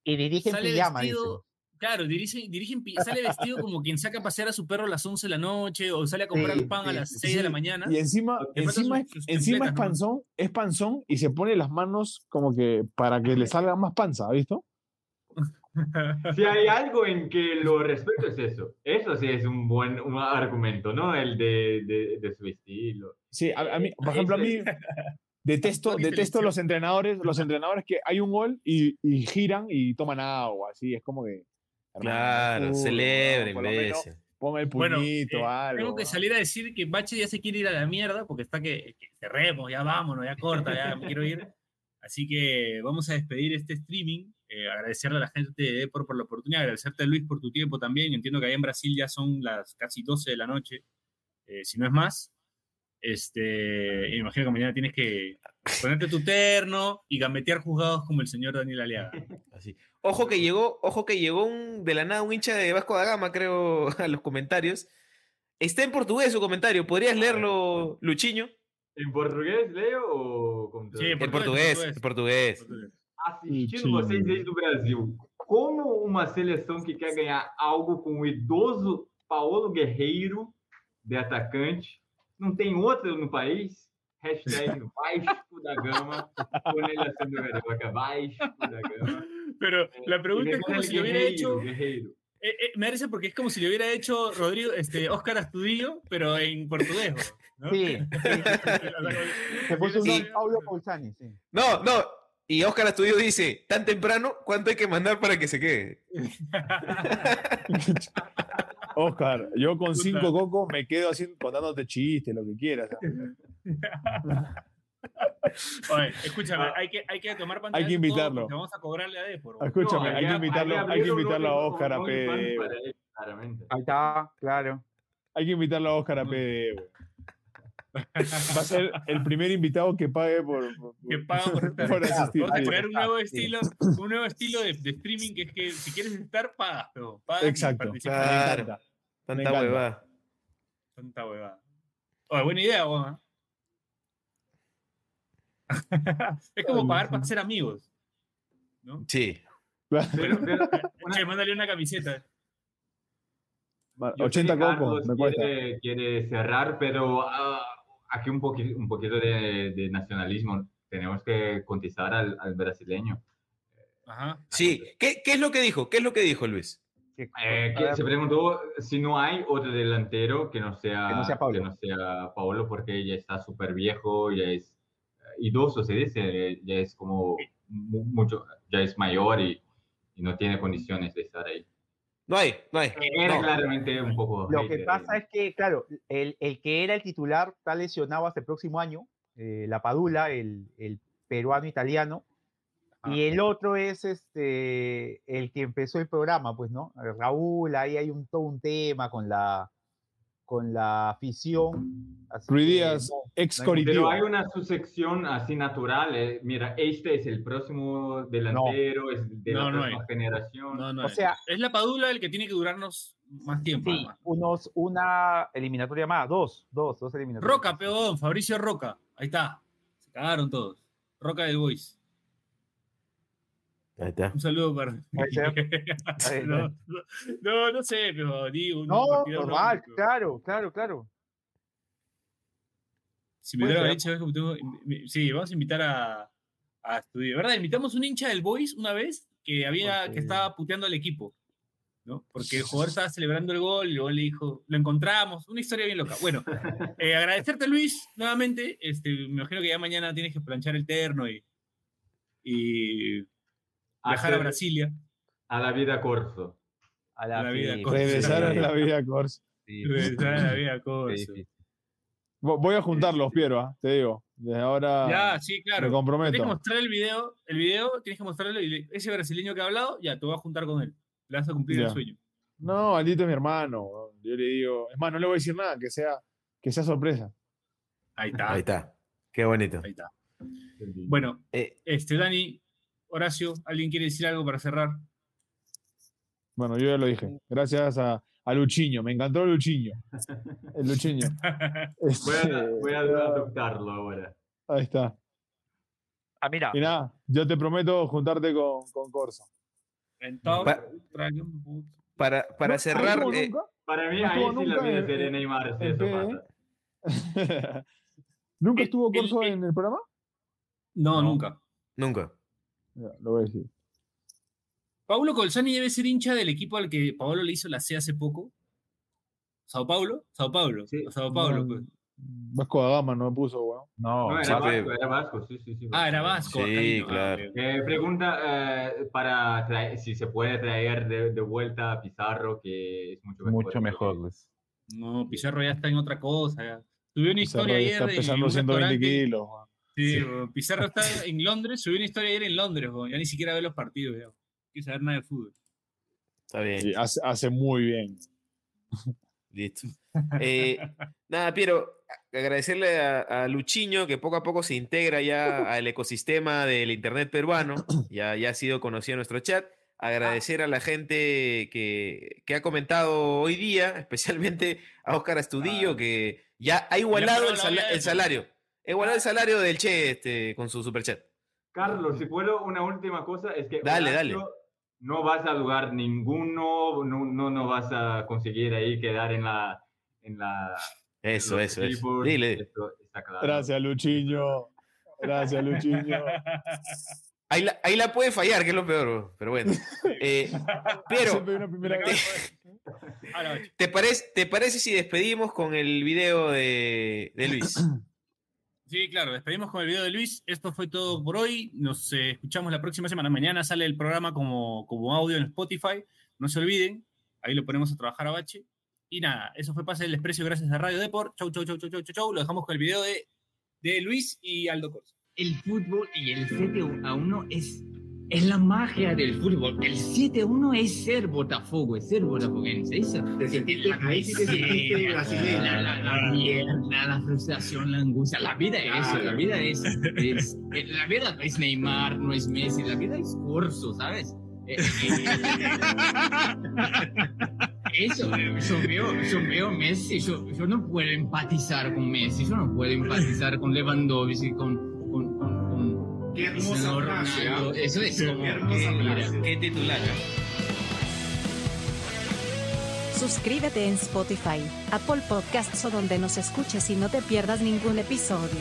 Y dirige en pijama, dice. vestido, claro, dirige, dirige sale vestido como quien saca a pasear a su perro a las 11 de la noche o sale a comprar Sí, pan a sí, las sí, 6 de la Sí, mañana. Y encima, encima, sus- es, sus encima es templetas, ¿no? panzón, es panzón y se pone las manos como que para que le salga más panza, ¿has visto? Si hay algo en que lo respeto es eso. Eso sí es un buen un argumento, ¿no? El de, de, de su estilo. Sí, a, a mí, por ejemplo, a mí detesto, detesto los entrenadores, los entrenadores que hay un gol y, y giran y toman agua, así, es como que... hermano, Claro, celebren, imbécil. Ponga el Bueno, puñito, eh, algo. tengo que ¿no? salir a decir que Bache ya se quiere ir a la mierda porque está que, que cerremos, ya vámonos, ya corta, ya me quiero ir. Así que vamos a despedir este streaming. eh, agradecerle a la gente de Depor por la oportunidad, agradecerte Luis por tu tiempo también. Entiendo que allá en Brasil ya son las casi 12 de la noche, eh, si no es más. Este, imagino que mañana tienes que ponerte tu terno y gambetear juzgados como el señor Daniel Aliaga. Así. Ojo que llegó, ojo que llegó un, de la nada un hincha de Vasco da Gama, creo, a los comentarios. Está en portugués su comentario. ¿Podrías leerlo, Luchiño? ¿En português, Leo? Ou como Sí, En portugués, portugués, portugués. en portugués. Assistindo vocês desde o Brasil, como uma seleção que quer ganhar algo com o idoso Paulo Guerreiro de atacante, não tem outro no país? Hashtag Vasco da Gama, haciendo carioca, Vasco da Gama. Pero la pregunta le es como si lo hubiera hecho. Guerreiro. Eh, eh, me parece porque es como si lo hubiera hecho Rodrigo, este, Oscar Astudillo, pero en portugués. ¿no? Sí, Se puso un Paulo Pausani, sí. No, no. Y Oscar Estudio dice, tan temprano, ¿cuánto hay que mandar para que se quede? Oscar, yo con Puta. cinco cocos me quedo haciendo, contándote chistes, lo que quieras. Oye, escúchame, hay que, hay que tomar pantalla. Hay que invitarlo. Vamos a cobrarle a Depor. Escúchame, No, hay que invitarlo, hay que invitarlo a Oscar a él, claramente. Ahí está, claro. Hay que invitarlo a Oscar a PD. Va a ser el primer invitado que pague por, por- Que pagan por estar. por asistir. Vamos a poner un nuevo estilo, un nuevo estilo de, de streaming que es que si quieres estar, pagas, pero pagas Exacto. Claro. Tanta huevada. Tanta huevada. Oye, buena idea, weón. es como pagar para ser amigos. ¿no? Sí. Pero- pero- Che, mándale una camiseta. Yo sé 80 que cocos, Carlos me cuesta. Quiere, quiere cerrar, pero ah, aquí un, poqui- un poquito de, de nacionalismo tenemos que contestar al, al brasileño. Ajá. Sí, ¿Qué, ¿qué es lo que dijo? ¿Qué es lo que dijo Luis? Eh, que se preguntó si no hay otro delantero que no sea, Que no sea Paulo. que no sea Paulo, porque ya está súper viejo, ya es eh, idoso, se dice, ya es como mu- mucho, ya es mayor y, y no tiene condiciones de estar ahí. No hay, no hay. Era No. claramente un poco. Lo que pasa es que, claro, el, el que era el titular está lesionado hasta el próximo año, eh, la Padula, el, el peruano-italiano, y el otro es este el que empezó el programa, pues, ¿no? Eh, Raúl, ahí hay un, todo un tema con la, con la afición. que Díaz, no, ex. Pero hay una sucesión así natural. eh, Mira, este es el próximo delantero, es de No, la no próxima hay. generación. No, no O es. sea- es la Padula el que tiene que durarnos más tiempo. Sí, unos, una eliminatoria más, dos, dos, dos eliminatorias. Roca, peón, Fabricio Roca. Ahí está. Se cagaron todos. Roca del Boys. Ahí está. Un saludo para. No, está. no, no, no sé, pero digo. No, normal, pero claro, claro, claro. Si me hubiera dicho, sí, vamos a invitar a, a estudio. ¿Verdad? Invitamos un hincha del Boys una vez que había que estaba puteando al equipo. ¿no? Porque el jugador estaba celebrando el gol y luego le dijo, lo encontramos, una historia bien loca. Bueno, eh, agradecerte Luis nuevamente, este, me imagino que ya mañana tienes que planchar el terno y, y viajar a Brasilia. A la vida corso. A la, La vida corta. Regresar a la vida Corsa. sí, Regresar a la vida. Vo- Voy a juntarlos, Piero, ¿ah? te digo. Desde ahora Ya, sí, claro. me Tienes que comprometo. mostrar el video, el video, tienes que mostrarlo y ese brasileño que ha hablado, ya, te voy a juntar con él. Le vas a cumplir el sueño. No, Aldito es mi hermano. Yo le digo, es más, no le voy a decir nada, que sea, que sea sorpresa. Ahí está. Ahí está. Qué bonito. Ahí está. Bueno, Eh, este, Dani, Horacio, ¿alguien quiere decir algo para cerrar? Bueno, yo ya lo dije. Gracias a, a Luchiño. Me encantó Luchiño. El Luchiño. Voy Este, a, voy a adoptarlo ahora. ahí está. Ah, mira, Y nada, yo te prometo juntarte con, con Corso. Entonces, Pa- para, para ¿No- cerrar, eh, nunca? Para mí, No ahí estuvo sí en eso PE. pasa. ¿Nunca El- estuvo el- Corso el- en el programa? No, No. nunca. nunca. Ya, lo voy a decir. Paulo Colzani debe ser hincha del equipo al que Paolo le hizo la C hace poco. ¿Sao Paulo? Sao Paulo. Sí. Sao Paulo, No, pues. Vasco da Gama no me puso, weón. no, No, era Vasco, era Vasco, sí, sí, sí. Ah, era Vasco. Sí, ah, claro. ok. Eh, pregunta eh, para traer- si se puede traer de, de vuelta a Pizarro, que es mucho mejor. mucho mejor, Luis. No, Pizarro ya está en otra cosa. Tuve una Pizarro historia ayer está pesando un 120 restaurante- kilos. weón. Sí, Sí. Pizarro está en Londres, subió una historia ayer en Londres, ya ni siquiera ve los partidos, ya. Quiere saber nada de fútbol. Está bien. Y hace, hace muy bien. Listo. Eh, nada, Piero, agradecerle a, a Luchiño que poco a poco se integra ya al ecosistema del Internet peruano, ya, ya ha sido conocido en nuestro chat. Agradecer a la gente que, que ha comentado hoy día, especialmente a Óscar Astudillo, Ah. que ya ha igualado el, salario. Ha igualado el salario del Che este, con su superchat. Carlos, si puedo, una última cosa es que Dale, dale. Horacio, no vas a lugar ninguno, no, no, no vas a conseguir ahí quedar en la... En la en Eso, los eso, eso. Dile. esto está claro. Gracias, Luchiño. Gracias, Luchiño. Ahí la, ahí la puede fallar, que es lo peor, pero bueno. Eh, vez. Ahora, ¿Te parece, ¿Te parece si despedimos con el video de, de Luis? Sí, claro, despedimos con el video de Luis. Esto fue todo por hoy. Nos eh, escuchamos la próxima semana. Mañana sale el programa como, como audio en Spotify. No se olviden, ahí lo ponemos a trabajar a Bache. Y nada, eso fue Pase del Desprecio gracias a Radio Deport. Chau, chau, chau, chau, chau, chau, chau. Lo dejamos con el video de, de Luis y Aldo Corso. El fútbol y el 7 a 1 es, es la magia del fútbol. El 7 a 1 es ser Botafogo, es ser botafoguense. Te sentiste- ahí sí te sentiste brasileño. La, la, la mierda, la frustración, la angustia. La vida es eso, la vida es, es- eh, La vida no es Neymar, no es Messi, la vida es Corso, ¿sabes? Eh, eh, eso, yo veo, yo veo Messi, yo, yo no puedo empatizar con Messi, yo no puedo empatizar con Lewandowski, con Qué hermosa frase. ¿ah? Eso es como Qué hermosa que, mira, frase. ¿Qué titular? Suscríbete en Spotify, Apple Podcasts o donde nos escuches y no te pierdas ningún episodio.